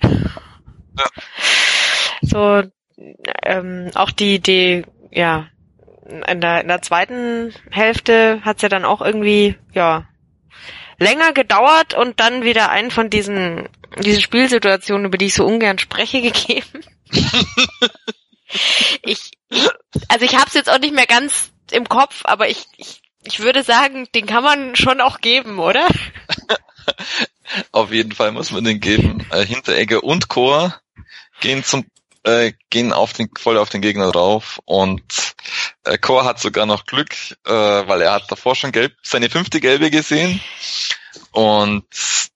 Ja. So ähm, auch die die ja in der in der zweiten Hälfte hat's ja dann auch irgendwie ja länger gedauert und dann wieder einen von diesen diese Spielsituationen, über die ich so ungern spreche, gegeben. ich, also ich habe es jetzt auch nicht mehr ganz im Kopf, aber ich, ich, ich würde sagen, den kann man schon auch geben, oder? auf jeden Fall muss man den geben. Äh, Hinteregger und Chor gehen zum äh, gehen auf den voll auf den Gegner drauf und äh, Chor hat sogar noch Glück, äh, weil er hat davor schon gelb seine fünfte gelbe gesehen und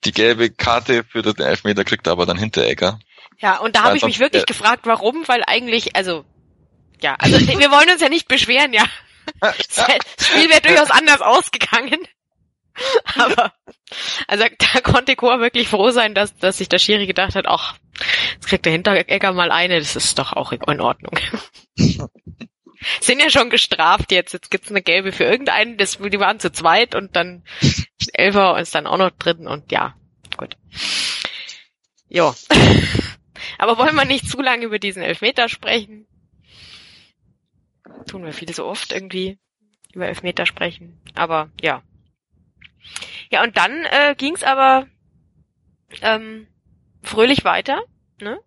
die gelbe Karte für den Elfmeter kriegt er aber dann Hinteregger. Ja, und da habe ich mich wirklich äh, gefragt, warum, weil eigentlich, also, ja, also wir wollen uns ja nicht beschweren, ja. Das Spiel wäre durchaus anders ausgegangen. Aber, also da konnte Chor wirklich froh sein, dass, dass sich der Schiri gedacht hat, ach, jetzt kriegt der Hinteregger mal eine, das ist doch auch in Ordnung. Sind ja schon gestraft jetzt, jetzt gibt's eine gelbe für irgendeinen, das, die waren zu zweit und dann Elfer ist dann auch noch drin und ja, gut. Jo. Aber wollen wir nicht zu lange über diesen Elfmeter sprechen? Tun wir viel so oft irgendwie über Elfmeter sprechen. Aber ja. Ja, und dann äh, ging's aber ähm, fröhlich weiter, ne?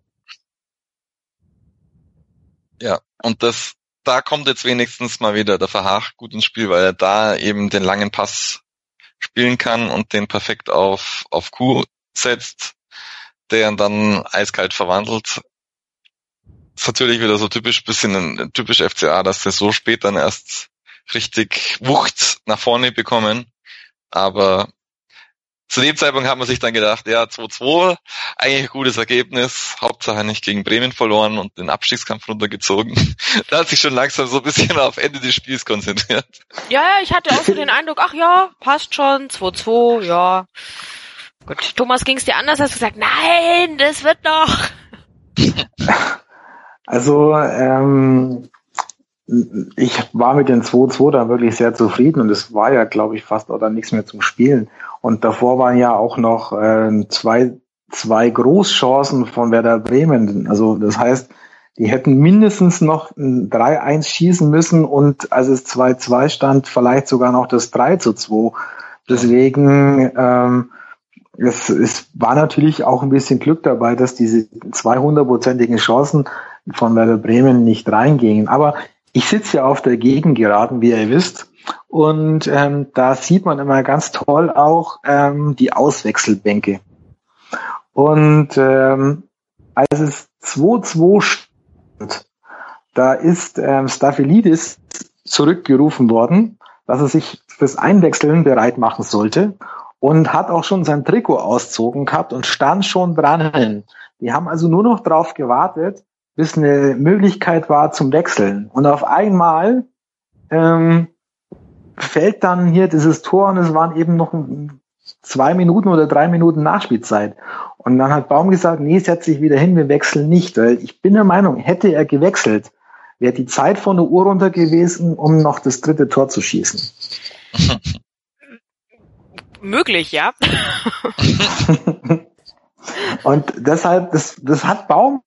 Ja, und das, da kommt jetzt wenigstens mal wieder der Verhach gut ins Spiel, weil er da eben den langen Pass spielen kann und den perfekt auf, auf Q setzt der ihn dann eiskalt verwandelt. Ist natürlich wieder so typisch, bisschen typisch FCA, dass sie so spät dann erst richtig Wucht nach vorne bekommen. Aber zu dem Zeitpunkt hat man sich dann gedacht, ja, 2-2, eigentlich ein gutes Ergebnis, Hauptsache nicht gegen Bremen verloren und den Abstiegskampf runtergezogen. da hat sich schon langsam so ein bisschen auf Ende des Spiels konzentriert. Ja, ja, ich hatte auch so den Eindruck, ach ja, passt schon, 2-2, ja. Gut, Thomas, ging es dir anders? Hast du gesagt, nein, das wird noch. Also, ähm, ich war mit den 2-2 dann wirklich sehr zufrieden und es war ja, glaube ich, fast oder nichts mehr zum Spielen. Und davor waren ja auch noch äh, zwei, zwei Großchancen von Werder Bremen. Also das heißt, die hätten mindestens noch ein 3-1 schießen müssen und als es 2-2 stand, vielleicht sogar noch das 3-2. Deswegen ähm, es, es war natürlich auch ein bisschen Glück dabei, dass diese 200-prozentigen Chancen von Werder Bremen nicht reingingen. Aber ich sitze ja auf der Gegengeraden, wie ihr wisst. Und ähm, da sieht man immer ganz toll auch ähm, die Auswechselbänke. Und ähm, als es 2-2 stand, da ist ähm, Staphylidis zurückgerufen worden, dass er sich fürs Einwechseln bereit machen sollte und hat auch schon sein Trikot auszogen gehabt und stand schon dran. Die haben also nur noch drauf gewartet, bis eine Möglichkeit war zum Wechseln. Und auf einmal ähm, fällt dann hier dieses Tor und es waren eben noch zwei Minuten oder drei Minuten Nachspielzeit. Und dann hat Baum gesagt, nee, setz dich wieder hin, wir wechseln nicht. Weil ich bin der Meinung, hätte er gewechselt, wäre die Zeit von der Uhr runter gewesen, um noch das dritte Tor zu schießen. möglich, ja. und deshalb, das, das hat Baum,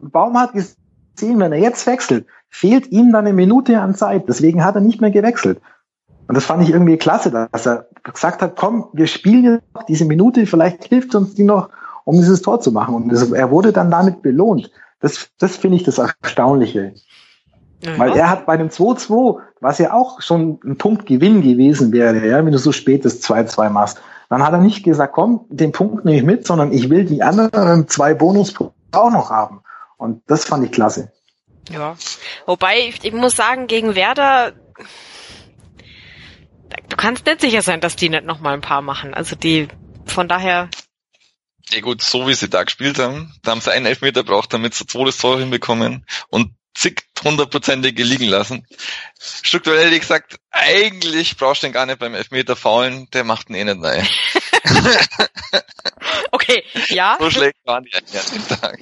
Baum hat gesehen, wenn er jetzt wechselt, fehlt ihm dann eine Minute an Zeit. Deswegen hat er nicht mehr gewechselt. Und das fand ich irgendwie klasse, dass er gesagt hat, komm, wir spielen jetzt noch diese Minute, vielleicht hilft uns die noch, um dieses Tor zu machen. Und das, er wurde dann damit belohnt. Das, das finde ich das Erstaunliche. Ja. Weil er hat bei dem 2-2, was ja auch schon ein Punktgewinn gewesen wäre, ja, wenn du so spät das 2-2 machst, dann hat er nicht gesagt, komm, den Punkt nehme ich mit, sondern ich will die anderen zwei Bonuspunkte auch noch haben. Und das fand ich klasse. Ja. Wobei, ich, ich muss sagen, gegen Werder, du kannst nicht sicher sein, dass die nicht noch mal ein paar machen. Also die, von daher, Ja gut, so wie sie da gespielt haben, da haben sie einen Elfmeter braucht, damit sie zwei das Tor hinbekommen und zig hundertprozentige liegen lassen. Strukturell hätte ich gesagt, eigentlich brauchst du den gar nicht beim Elfmeter faulen, der macht ihn eh nicht rein. okay, ja. So schlecht waren die eigentlich an dem Tag.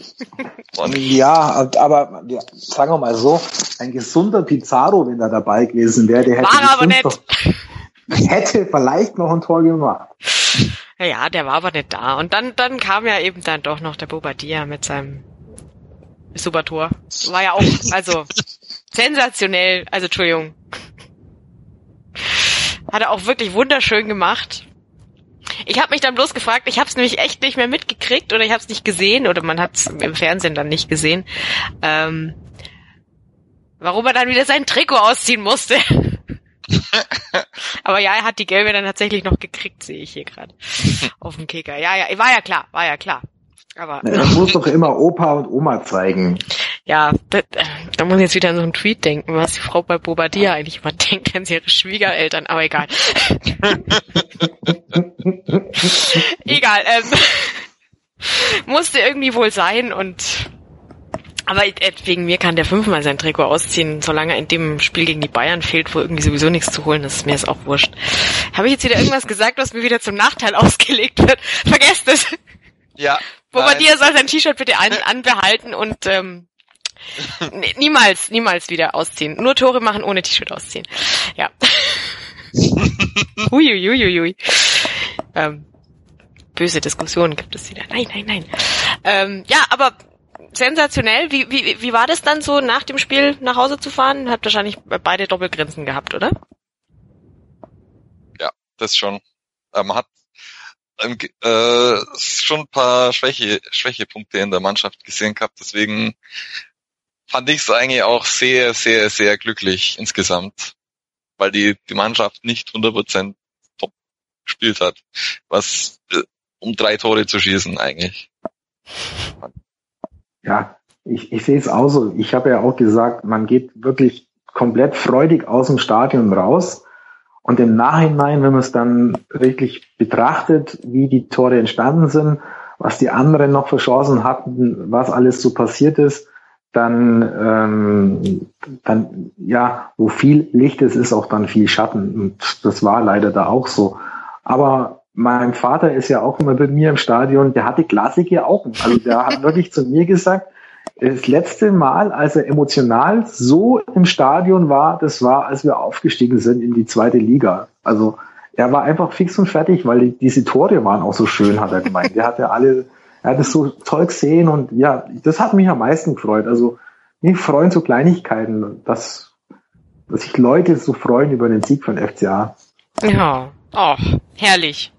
Und Ja, aber ja, sagen wir mal so, ein gesunder Pizarro, wenn er dabei gewesen wäre, der hätte, War aber bestimmt Noch, hätte vielleicht noch ein Tor gemacht. Ja, ja, der war aber nicht da. Und dann, dann kam ja eben dann doch noch der Bobadilla mit seinem super Tor. War ja auch, also, sensationell. Also, Entschuldigung. Hat er auch wirklich wunderschön gemacht. Ich habe mich dann bloß gefragt, ich habe es nämlich echt nicht mehr mitgekriegt oder ich habe es nicht gesehen oder man hat es im Fernsehen dann nicht gesehen, ähm, warum er dann wieder sein Trikot ausziehen musste. Aber ja, er hat die gelbe dann tatsächlich noch gekriegt, sehe ich hier gerade auf dem Kicker. Ja, ja, war ja klar, war ja klar. Aber Er muss doch immer Opa und Oma zeigen. Ja, da, da muss ich jetzt wieder an so einen Tweet denken, was die Frau bei Bobadilla eigentlich immer denkt, wenn sie ihre Schwiegereltern, aber egal. egal, ähm, musste irgendwie wohl sein und aber äh, wegen mir kann der fünfmal sein Trikot ausziehen, solange er in dem Spiel gegen die Bayern fehlt, wo irgendwie sowieso nichts zu holen ist, mir ist auch wurscht. Habe ich jetzt wieder irgendwas gesagt, was mir wieder zum Nachteil ausgelegt wird? Vergesst es. ja, Bobadilla soll sein T-Shirt bitte an, anbehalten und ähm, niemals, niemals wieder ausziehen. Nur Tore machen ohne T-Shirt ausziehen. Ja. Huiuiuiui. Ähm, böse Diskussionen gibt es wieder. Nein, nein, nein. Ähm, ja, aber sensationell. Wie, wie, wie war das dann so, nach dem Spiel nach Hause zu fahren? Habt wahrscheinlich beide Doppelgrinsen gehabt, oder? ja, das schon. Äh, man hat ähm, äh, schon ein paar Schwäche, Schwächepunkte in der Mannschaft gesehen gehabt, deswegen fand ich es eigentlich auch sehr, sehr, sehr glücklich insgesamt, weil die, die Mannschaft nicht 100% top gespielt hat, was äh, um drei Tore zu schießen eigentlich. Ja, ich, ich sehe es auch so. Ich habe ja auch gesagt, man geht wirklich komplett freudig aus dem Stadion raus. Und im Nachhinein, wenn man es dann wirklich betrachtet, wie die Tore entstanden sind, was die anderen noch für Chancen hatten, was alles so passiert ist, dann, ähm, dann, ja, wo viel Licht ist, ist auch dann viel Schatten. Und das war leider da auch so. Aber mein Vater ist ja auch immer bei mir im Stadion, der hatte glasige Augen. Also der hat wirklich zu mir gesagt, das letzte Mal, als er emotional so im Stadion war, das war, als wir aufgestiegen sind in die zweite Liga. Also er war einfach fix und fertig, weil die, diese Tore waren auch so schön, hat er gemeint. Er hatte alle, er hat es so toll gesehen und ja, das hat mich am meisten gefreut. Also mich freuen so Kleinigkeiten, dass, dass sich Leute so freuen über den Sieg von FCA. Ja, oh, herrlich.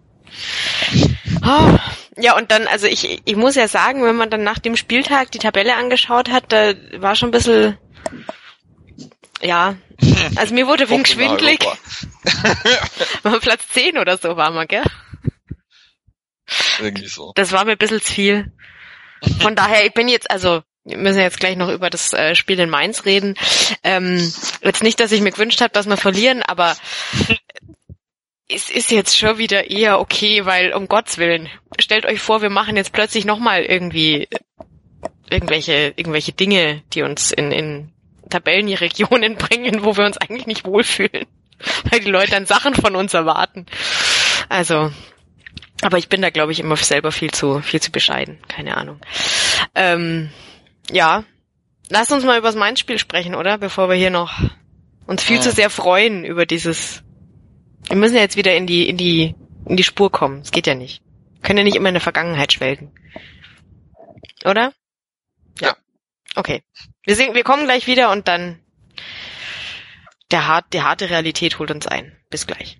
Oh, ja, und dann, also ich, ich muss ja sagen, wenn man dann nach dem Spieltag die Tabelle angeschaut hat, da war schon ein bisschen, ja, also mir wurde wegen schwindlig, Platz 10 oder so war man, gell? Irgendwie so. Das war mir ein bisschen zu viel. Von daher, ich bin jetzt, also, wir müssen jetzt gleich noch über das äh, Spiel in Mainz reden. Ähm, jetzt nicht, dass ich mir gewünscht habe, dass wir verlieren, aber es ist jetzt schon wieder eher okay, weil um Gottes Willen, stellt euch vor, wir machen jetzt plötzlich nochmal irgendwie irgendwelche, irgendwelche Dinge, die uns in, in Tabellenregionen bringen, wo wir uns eigentlich nicht wohlfühlen. Weil die Leute dann Sachen von uns erwarten. Also, aber ich bin da, glaube ich, immer selber viel zu, viel zu bescheiden. Keine Ahnung. Ähm, ja. Lass uns mal über das Mainz-Spiel sprechen, oder? Bevor wir hier noch uns viel Ja. zu sehr freuen über dieses. Wir müssen ja jetzt wieder in die, in die, in die Spur kommen. Es geht ja nicht. Wir können ja nicht immer in der Vergangenheit schwelgen. Oder? Ja. Okay. Wir sehen, wir kommen gleich wieder und dann der hart, die harte Realität holt uns ein. Bis gleich.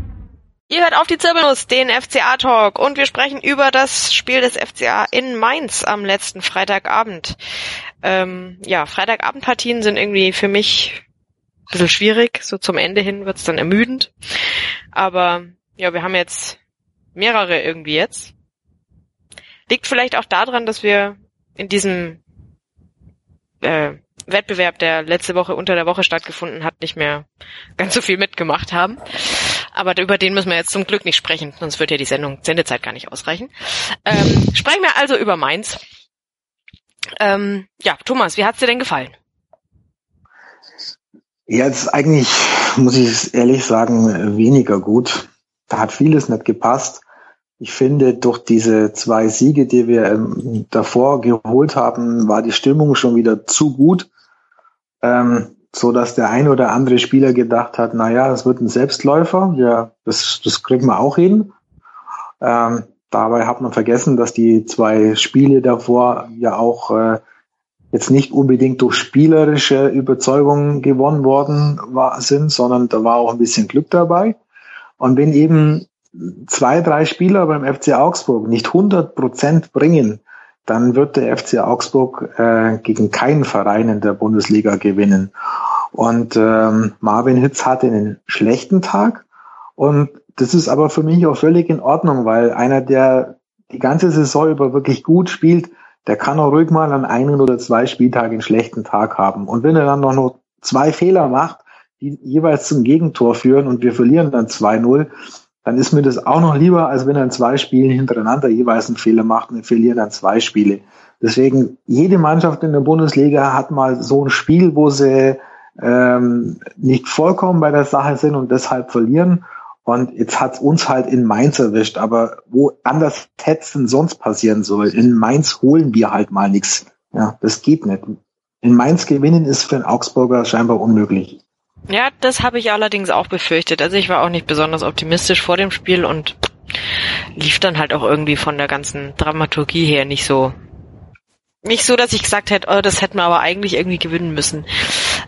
Ihr hört auf die Zirbelnuss, den FCA-Talk und wir sprechen über das Spiel des FCA in Mainz am letzten Freitagabend. Ähm, ja, Freitagabendpartien sind irgendwie für mich ein bisschen schwierig. So zum Ende hin wird's dann ermüdend. Aber ja, wir haben jetzt mehrere irgendwie jetzt. Liegt vielleicht auch daran, dass wir in diesem äh, Wettbewerb, der letzte Woche unter der Woche stattgefunden hat, nicht mehr ganz so viel mitgemacht haben. Aber über den müssen wir jetzt zum Glück nicht sprechen, sonst wird ja die Sendung Sendezeit gar nicht ausreichen. Ähm, sprechen wir also über Mainz. Ähm, ja, Thomas, wie hat's dir denn gefallen? Jetzt eigentlich, muss ich ehrlich sagen, weniger gut. Da hat vieles nicht gepasst. Ich finde, durch diese zwei Siege, die wir ähm, davor geholt haben, war die Stimmung schon wieder zu gut, ähm, so dass der ein oder andere Spieler gedacht hat, na ja, das wird ein Selbstläufer, ja, das, das kriegen wir auch hin. Ähm, dabei hat man vergessen, dass die zwei Spiele davor ja auch äh, jetzt nicht unbedingt durch spielerische Überzeugung gewonnen worden war, sind, sondern da war auch ein bisschen Glück dabei. Und wenn eben zwei, drei Spieler beim FC Augsburg nicht 100 Prozent bringen, dann wird der FC Augsburg äh, gegen keinen Verein in der Bundesliga gewinnen. Und ähm, Marvin Hitz hatte einen schlechten Tag und das ist aber für mich auch völlig in Ordnung, weil einer, der die ganze Saison über wirklich gut spielt, der kann auch ruhig mal an einen oder zwei Spieltagen einen schlechten Tag haben. Und wenn er dann noch nur zwei Fehler macht, die jeweils zum Gegentor führen und wir verlieren dann 2-0, dann ist mir das auch noch lieber, als wenn er in zwei Spielen hintereinander jeweils einen Fehler macht und wir verlieren dann zwei Spiele. Deswegen, jede Mannschaft in der Bundesliga hat mal so ein Spiel, wo sie ähm, nicht vollkommen bei der Sache sind und deshalb verlieren. Und jetzt hat's uns halt in Mainz erwischt. Aber wo anders hätte denn sonst passieren soll? In Mainz holen wir halt mal nichts. Ja, das geht nicht. In Mainz gewinnen ist für einen Augsburger scheinbar unmöglich. Ja, das habe ich allerdings auch befürchtet. Also ich war auch nicht besonders optimistisch vor dem Spiel und lief dann halt auch irgendwie von der ganzen Dramaturgie her nicht so. Nicht so, dass ich gesagt hätte, oh, das hätten wir aber eigentlich irgendwie gewinnen müssen.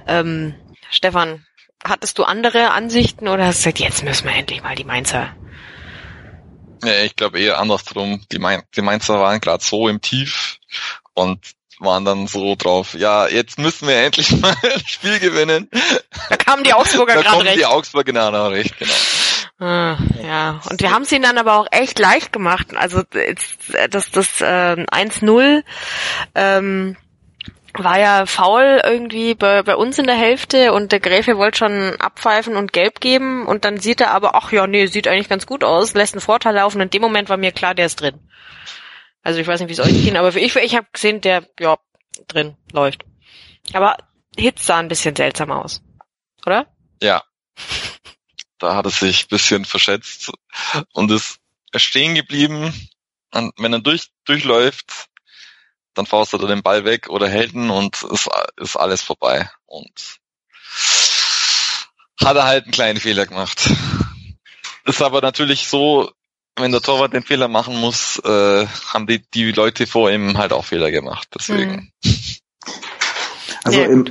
Ähm, Stefan, hattest du andere Ansichten oder hast du gesagt, jetzt müssen wir endlich mal die Mainzer? Ja, ich glaube eher andersrum. Die, Main die Mainzer waren gerade so im Tief und waren dann so drauf, ja, jetzt müssen wir endlich mal das Spiel gewinnen. Da kamen die Augsburger gerade recht. Da die Augsburger genau, recht, genau. Ah, ja, und wir haben es ihnen dann aber auch echt leicht gemacht. Also das, das äh, 1-0 ähm, war ja faul irgendwie bei, bei uns in der Hälfte und der Gräfe wollte schon abpfeifen und gelb geben und dann sieht er aber, ach ja, nee, sieht eigentlich ganz gut aus, lässt einen Vorteil laufen und in dem Moment war mir klar, der ist drin. Also ich weiß nicht, wie es euch ging, aber ich, ich habe gesehen, der, ja, drin läuft. Aber Hitz sah ein bisschen seltsam aus. Oder? Ja. Da hat er sich ein bisschen verschätzt und ist stehen geblieben. Und wenn er durch, durchläuft, dann faust er den Ball weg oder hält ihn und es ist alles vorbei. Und hat er halt einen kleinen Fehler gemacht. Ist aber natürlich so, wenn der Torwart den Fehler machen muss, äh, haben die, die Leute vor ihm halt auch Fehler gemacht. Deswegen. Mhm. Also im,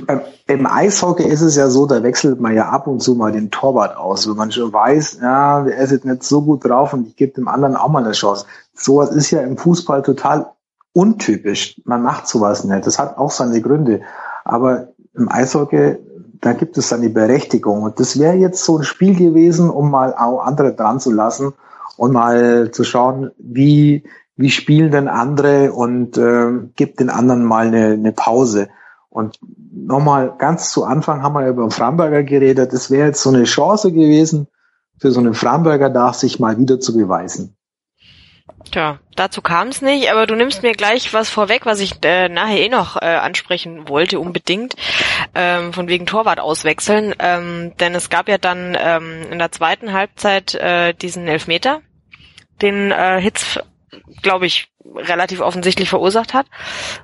im Eishockey ist es ja so, da wechselt man ja ab und zu mal den Torwart aus, wenn man schon weiß, ja, er ist jetzt nicht so gut drauf und ich gebe dem anderen auch mal eine Chance. Sowas ist ja im Fußball total untypisch. Man macht sowas nicht. Das hat auch seine Gründe. Aber im Eishockey, da gibt es dann die Berechtigung. Und das wäre jetzt so ein Spiel gewesen, um mal auch andere dran zu lassen und mal zu schauen, wie, wie spielen denn andere und äh, gibt den anderen mal eine, eine Pause. Und nochmal ganz zu Anfang haben wir über Framberger geredet. Das wäre jetzt so eine Chance gewesen, für so einen Framberger da sich mal wieder zu beweisen. Tja, dazu kam es nicht, aber du nimmst mir gleich was vorweg, was ich äh, nachher eh noch äh, ansprechen wollte, unbedingt, ähm, von wegen Torwart auswechseln. Ähm, denn es gab ja dann ähm, in der zweiten Halbzeit äh, diesen Elfmeter, den äh, Hitz, glaube ich, relativ offensichtlich verursacht hat.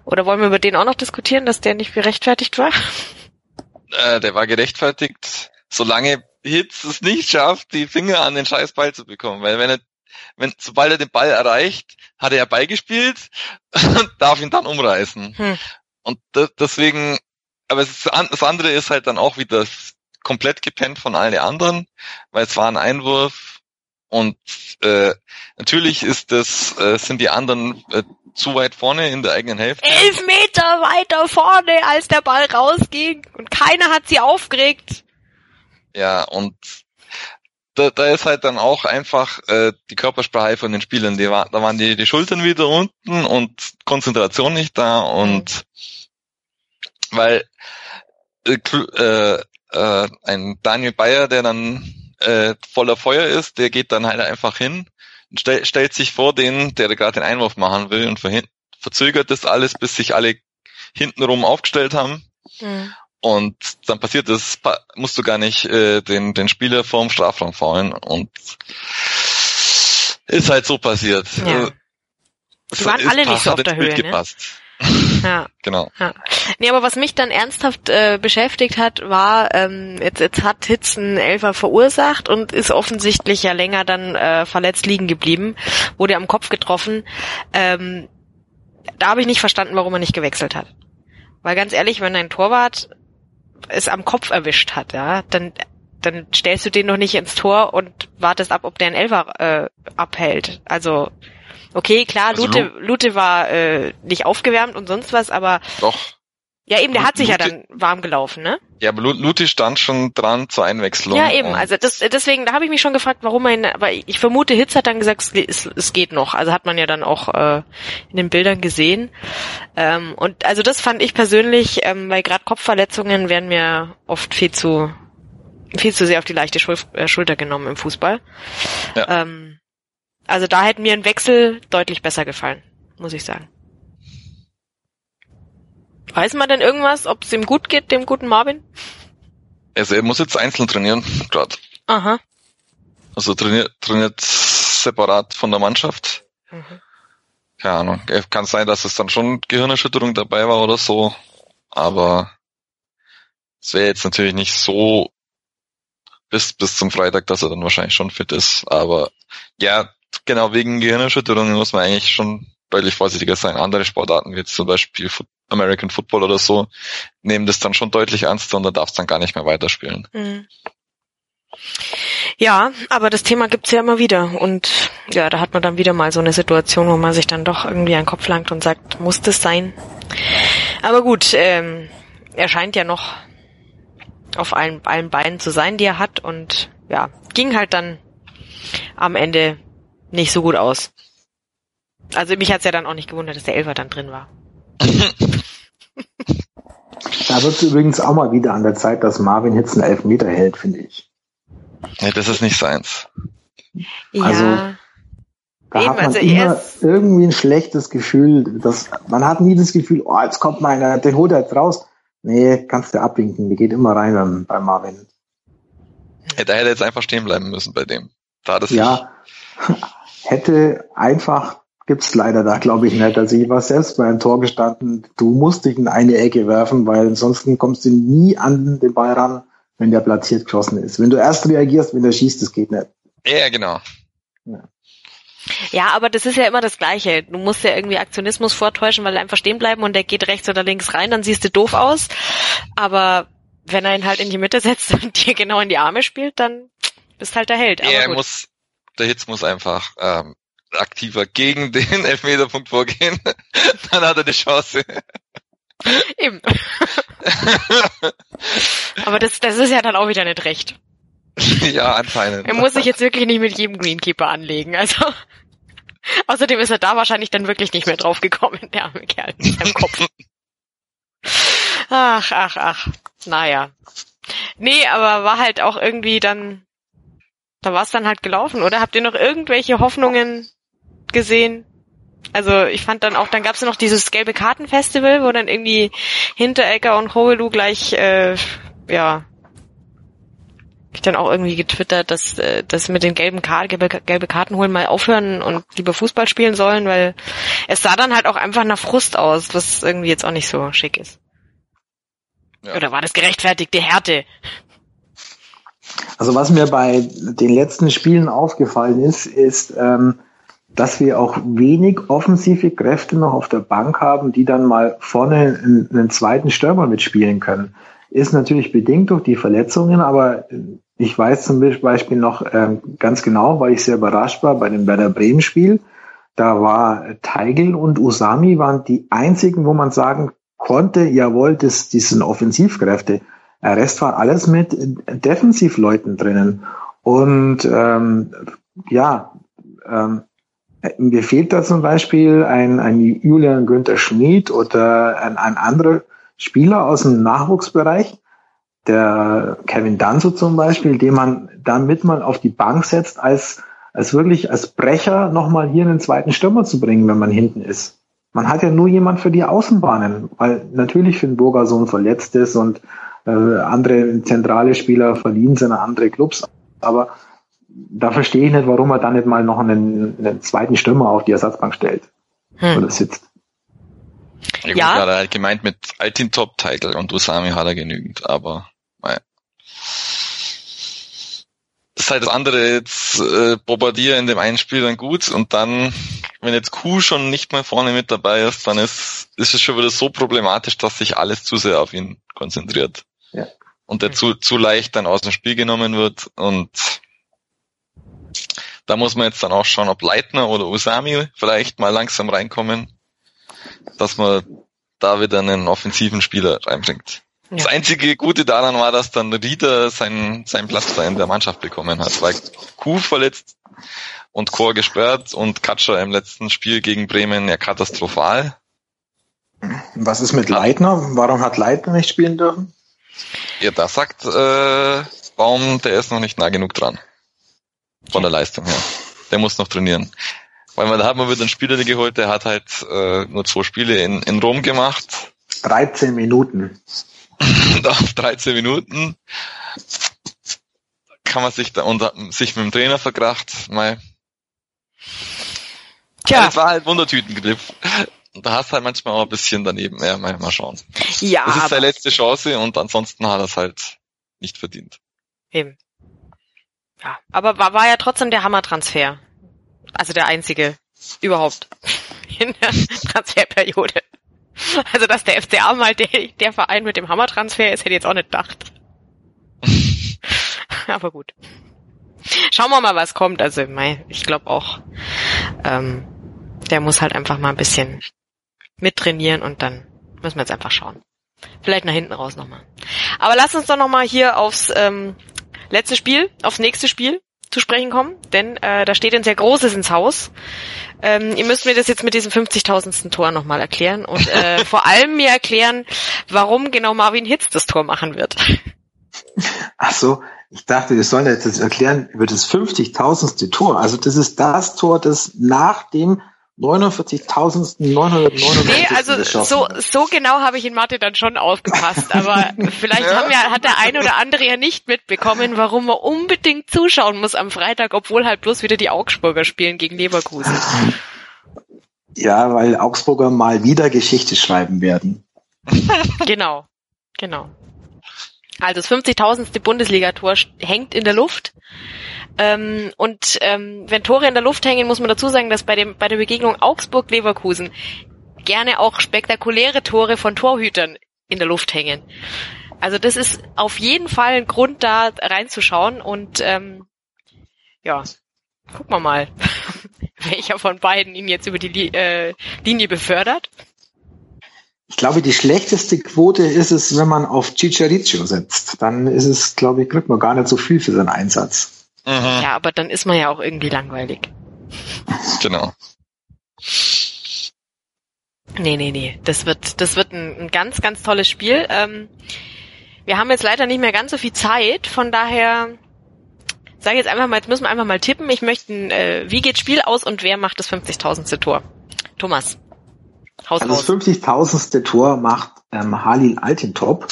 Oder wollen wir über den auch noch diskutieren, dass der nicht gerechtfertigt war? Äh, der war gerechtfertigt, solange Hitz es nicht schafft, die Finger an den scheiß Ball zu bekommen. Weil wenn er, wenn, sobald er den Ball erreicht, hat er beigespielt und darf ihn dann umreißen. Hm. Und de deswegen, aber ist, das andere ist halt dann auch wieder komplett gepennt von allen anderen, weil es war ein Einwurf und äh, natürlich ist das, äh, sind die anderen äh, zu weit vorne in der eigenen Hälfte. Elf Meter weiter vorne, als der Ball rausging. Und keiner hat sie aufgeregt. Ja, und da, da ist halt dann auch einfach äh, die Körpersprache von den Spielern, die war, da waren die, die Schultern wieder unten und Konzentration nicht da und weil äh, äh, äh, ein Daniel Bayer, der dann äh, voller Feuer ist, der geht dann halt einfach hin und stell, stellt sich vor den, der gerade den Einwurf machen will und verzögert das alles, bis sich alle hintenrum aufgestellt haben. Mhm. Und dann passiert das, musst du gar nicht äh, den, den Spieler vorm Strafraum fallen und ist halt so passiert. Ja. Äh, Die waren alle nicht so auf der Höhe, ne? gepasst. Ja. Genau. Ja. Nee, aber was mich dann ernsthaft äh, beschäftigt hat, war, ähm, jetzt, jetzt hat Hitz einen Elfer verursacht und ist offensichtlich ja länger dann äh, verletzt liegen geblieben, wurde am Kopf getroffen. Ähm, da habe ich nicht verstanden, warum er nicht gewechselt hat. Weil ganz ehrlich, wenn ein Torwart es am Kopf erwischt hat, ja, dann dann stellst du den noch nicht ins Tor und wartest ab, ob der einen Elfer äh, abhält. Also okay, klar, Also Lute, Lu- Lute war äh, nicht aufgewärmt und sonst was, aber Doch. Ja, eben, der hat sich ja Lute- dann warm gelaufen, ne? Ja, aber Lu- Luti stand schon dran zur Einwechslung. Ja, eben. Also das, deswegen, da habe ich mich schon gefragt, warum er ihn, aber ich vermute, Hitz hat dann gesagt, es, ge- es, es geht noch. Also hat man ja dann auch äh, in den Bildern gesehen. Ähm, und also das fand ich persönlich, ähm, weil gerade Kopfverletzungen werden mir oft viel zu viel zu sehr auf die leichte Schul äh, Schulter genommen im Fußball. Ja. Ähm, also da hätte mir ein Wechsel deutlich besser gefallen, muss ich sagen. Weiß man denn irgendwas, ob es ihm gut geht, dem guten Marvin? Also er muss jetzt einzeln trainieren, gerade. Aha. Also trainiert, trainiert separat von der Mannschaft. Mhm. Keine Ahnung. Kann sein, dass es dann schon Gehirnerschütterung dabei war oder so. Aber es wäre jetzt natürlich nicht so bis, bis zum Freitag, dass er dann wahrscheinlich schon fit ist. Aber ja, genau wegen Gehirnerschütterungen muss man eigentlich schon deutlich vorsichtiger sein. Andere Sportarten, wie jetzt zum Beispiel American Football oder so, nehmen das dann schon deutlich ernster und da darfst dann gar nicht mehr weiterspielen. Mhm. Ja, aber das Thema gibt's ja immer wieder. Und ja, da hat man dann wieder mal so eine Situation, wo man sich dann doch irgendwie an den Kopf langt und sagt, muss das sein? Aber gut, ähm, er scheint ja noch auf allen, allen Beinen zu sein, die er hat. Und ja, ging halt dann am Ende nicht so gut aus. Also mich hat's ja dann auch nicht gewundert, dass der Elfer dann drin war. Da wird es übrigens auch mal wieder an der Zeit, dass Marvin Hitz einen Elfmeter hält, finde ich. Nee, das ist nicht seins. Ja, Also, Da Eben, hat man also immer irgendwie ein schlechtes Gefühl. Dass, man hat nie das Gefühl, oh, jetzt kommt mal einer, den holt er jetzt raus. Nee, kannst du abwinken. Die geht immer rein dann bei Marvin. Ja, da hätte er jetzt einfach stehen bleiben müssen bei dem. Da hat es Ja, hätte einfach, gibt's leider da, glaube ich, nicht. Also ich war selbst bei einem Tor gestanden, du musst dich in eine Ecke werfen, weil ansonsten kommst du nie an den Ball ran, wenn der platziert geschossen ist. Wenn du erst reagierst, wenn der schießt, das geht nicht. Ja, genau. Ja, aber das ist ja immer das Gleiche. Du musst ja irgendwie Aktionismus vortäuschen, weil er einfach stehen bleiben und der geht rechts oder links rein, dann siehst du doof aus. Aber wenn er ihn halt in die Mitte setzt und dir genau in die Arme spielt, dann bist halt der Held. Aber er gut. muss, der Hitz muss einfach ähm, aktiver gegen den Elfmeterpunkt vorgehen. Dann hat er die Chance. Eben. aber das, das ist ja dann auch wieder nicht recht. ja, anscheinend. Er muss sich jetzt wirklich nicht mit jedem Greenkeeper anlegen. Also außerdem ist er da wahrscheinlich dann wirklich nicht mehr drauf gekommen, der arme Kerl mit seinem Kopf. Ach, ach, ach. Naja. Nee, aber war halt auch irgendwie dann, da war es dann halt gelaufen, oder? Habt ihr noch irgendwelche Hoffnungen gesehen? Also ich fand dann auch, dann gab's ja noch dieses gelbe Kartenfestival, wo dann irgendwie Hinteregger und Howelu gleich, äh, ja, ich dann auch irgendwie getwittert, dass äh, das mit den gelben Karten, gelbe, gelbe Karten holen mal aufhören und lieber Fußball spielen sollen, weil es sah dann halt auch einfach nach Frust aus, was irgendwie jetzt auch nicht so schick ist. Ja. Oder war das gerechtfertigte Härte? Also was mir bei den letzten Spielen aufgefallen ist, ist, ähm, dass wir auch wenig offensive Kräfte noch auf der Bank haben, die dann mal vorne einen, zweiten Stürmer mitspielen können. Ist natürlich bedingt durch die Verletzungen, aber ich weiß zum Beispiel noch ähm, ganz genau, weil ich sehr überrascht war bei dem Werder Bremen Spiel. Da war Teigl und Usami waren die einzigen, wo man sagen konnte, jawohl, das, die sind Offensivkräfte. Der Rest war alles mit Defensivleuten drinnen. Und ähm, ja, ähm, mir fehlt da zum Beispiel ein, ein Julian Günther Schmid oder ein, ein anderer Spieler aus dem Nachwuchsbereich, der Kevin Danzo zum Beispiel, den man damit mal auf die Bank setzt, als, als wirklich als Brecher nochmal hier einen zweiten Stürmer zu bringen, wenn man hinten ist. Man hat ja nur jemand für die Außenbahnen, weil natürlich Finn Burgersohn verletzt ist und äh, andere zentrale Spieler verliehen sind an andere Clubs, aber da verstehe ich nicht, warum er dann nicht mal noch einen, einen zweiten Stürmer auf die Ersatzbank stellt. Hm. Oder sitzt. Ja, ja. Gut, hat er halt gemeint mit Altin Top Title und Usami hat er genügend, aber naja. Das ist halt das andere, jetzt äh, Bombardier in dem einen Spiel dann gut und dann, wenn jetzt Kuh schon nicht mehr vorne mit dabei ist, dann ist, ist es schon wieder so problematisch, dass sich alles zu sehr auf ihn konzentriert. Ja. Und der zu, zu leicht dann aus dem Spiel genommen wird und da muss man jetzt dann auch schauen, ob Leitner oder Usami vielleicht mal langsam reinkommen, dass man da wieder einen offensiven Spieler reinbringt. Ja. Das einzige Gute daran war, dass dann Rieder seinen, seinen Platz da in der Mannschaft bekommen hat, weil Kuh verletzt und Chor gesperrt und Katscher im letzten Spiel gegen Bremen ja katastrophal. Was ist mit Leitner? Warum hat Leitner nicht spielen dürfen? Ja, da sagt äh, Baum, der ist noch nicht nah genug dran. Von der Leistung her. Der muss noch trainieren. Weil man, da hat man wieder einen Spieler geholt, der hat halt äh, nur zwei Spiele in, in Rom gemacht. 13 Minuten. Auf 13 Minuten kann man sich da unter, sich mit dem Trainer verkracht, mal. Tja. Das war halt Wundertütengriff. Da hast du halt manchmal auch ein bisschen daneben, ja, mal, mal schauen. Ja. Das ist seine letzte Chance und ansonsten hat er es halt nicht verdient. Eben. Ja, aber war, war ja trotzdem der Hammer-Transfer. Also der einzige überhaupt in der Transferperiode. Also dass der FCA mal der, der Verein mit dem Hammer-Transfer ist, hätte ich jetzt auch nicht gedacht. aber gut. Schauen wir mal, was kommt. Also ich glaube auch, ähm, der muss halt einfach mal ein bisschen mittrainieren und dann müssen wir jetzt einfach schauen. Vielleicht nach hinten raus nochmal. Aber lass uns doch nochmal hier aufs ähm, letzte Spiel, aufs nächste Spiel zu sprechen kommen, denn äh, da steht ein sehr Großes ins Haus. Ähm, ihr müsst mir das jetzt mit diesem 50.000. Tor nochmal erklären und äh, vor allem mir erklären, warum genau Marvin Hitz das Tor machen wird. Ach so, ich dachte, wir sollen jetzt erklären über das 50.000. Tor. Also das ist das Tor, das nach dem 49.999. Nee, also so, so genau habe ich in Mathe dann schon aufgepasst, aber vielleicht ja. haben ja, hat der eine oder andere ja nicht mitbekommen, warum man unbedingt zuschauen muss am Freitag, obwohl halt bloß wieder die Augsburger spielen gegen Leverkusen. Ja, weil Augsburger mal wieder Geschichte schreiben werden. genau, genau. Also das 50.000. Bundesligator hängt in der Luft. Ähm, und ähm, wenn Tore in der Luft hängen, muss man dazu sagen, dass bei, dem, bei der Begegnung Augsburg-Leverkusen gerne auch spektakuläre Tore von Torhütern in der Luft hängen. Also das ist auf jeden Fall ein Grund, da reinzuschauen und ähm, ja, gucken wir mal, welcher von beiden ihn jetzt über die äh, Linie befördert. Ich glaube, die schlechteste Quote ist es, wenn man auf Chicharito setzt. Dann ist es, glaube ich, kriegt man gar nicht so viel für seinen Einsatz. Mhm. Ja, aber dann ist man ja auch irgendwie langweilig. Genau. Nee, nee, nee. Das wird, das wird ein, ein ganz, ganz tolles Spiel. Ähm, wir haben jetzt leider nicht mehr ganz so viel Zeit, von daher sage ich jetzt einfach mal, jetzt müssen wir einfach mal tippen. Ich möchte, äh, wie geht Spiel aus und wer macht das 50.000. Tor? Thomas. Haus also das 50.000. Tor macht ähm, Halil Altintop.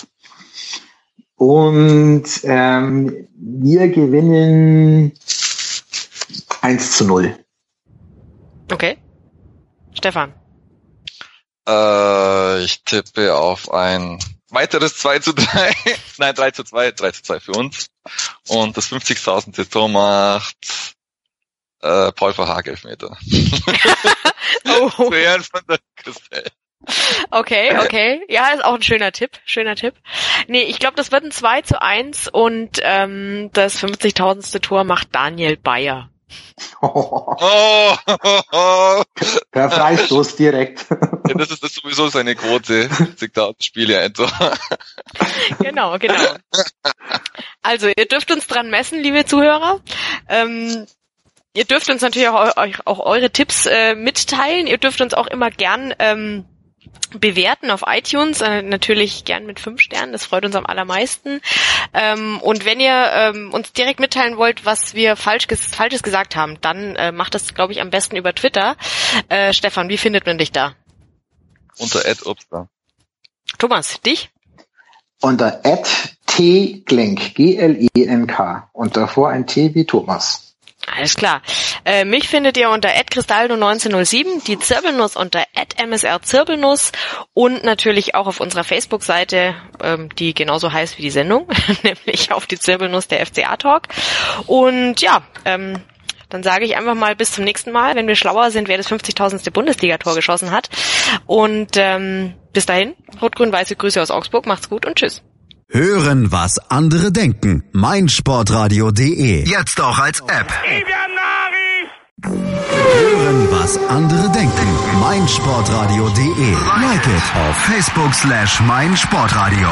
Und ähm, wir gewinnen 1 zu 0. Okay. Stefan. Äh, ich tippe auf ein weiteres 2 zu 3. Nein, 3 zu 2, 3 zu 2 für uns. Und das 50.000. Tor macht äh, Paul Verhaag Elfmeter. oh. Zu Ehren von der Christelle. Okay, okay. Ja, ist auch ein schöner Tipp. Schöner Tipp. Nee, ich glaube, das wird ein 2 zu 1 und ähm, das 50.000. Tor macht Daniel Bayer. Oh, Der Freistoß direkt. ja, das ist das sowieso seine Quote. 50.000 Spiele etwa. Genau, genau. Also, ihr dürft uns dran messen, liebe Zuhörer. Ähm, ihr dürft uns natürlich auch, auch, auch eure Tipps äh, mitteilen. Ihr dürft uns auch immer gern ähm, bewerten auf iTunes, äh, natürlich gern mit fünf Sternen, das freut uns am allermeisten. Ähm, und wenn ihr ähm, uns direkt mitteilen wollt, was wir falsch ges Falsches gesagt haben, dann äh, macht das, glaube ich, am besten über Twitter. Äh, Stefan, wie findet man dich da? Unter Ed Obster. Thomas, dich? Unter @tglenk, G-L-E-N-K. Und davor ein T wie Thomas. Alles klar. Äh, mich findet ihr unter @cristaldo1907, die Zirbelnuss unter @msrzirbelnuss und natürlich auch auf unserer Facebook-Seite, ähm, die genauso heißt wie die Sendung, nämlich auf die Zirbelnuss der FCA Talk. Und ja, ähm, dann sage ich einfach mal bis zum nächsten Mal, wenn wir schlauer sind, wer das 50.000. Bundesligator geschossen hat. Und ähm, bis dahin, rot-grün-weiße Grüße aus Augsburg, macht's gut und tschüss. Hören, was andere denken. meinsportradio.de. Jetzt auch als App. Hören, was andere denken. meinsportradio.de. Like it auf Facebook slash meinsportradio.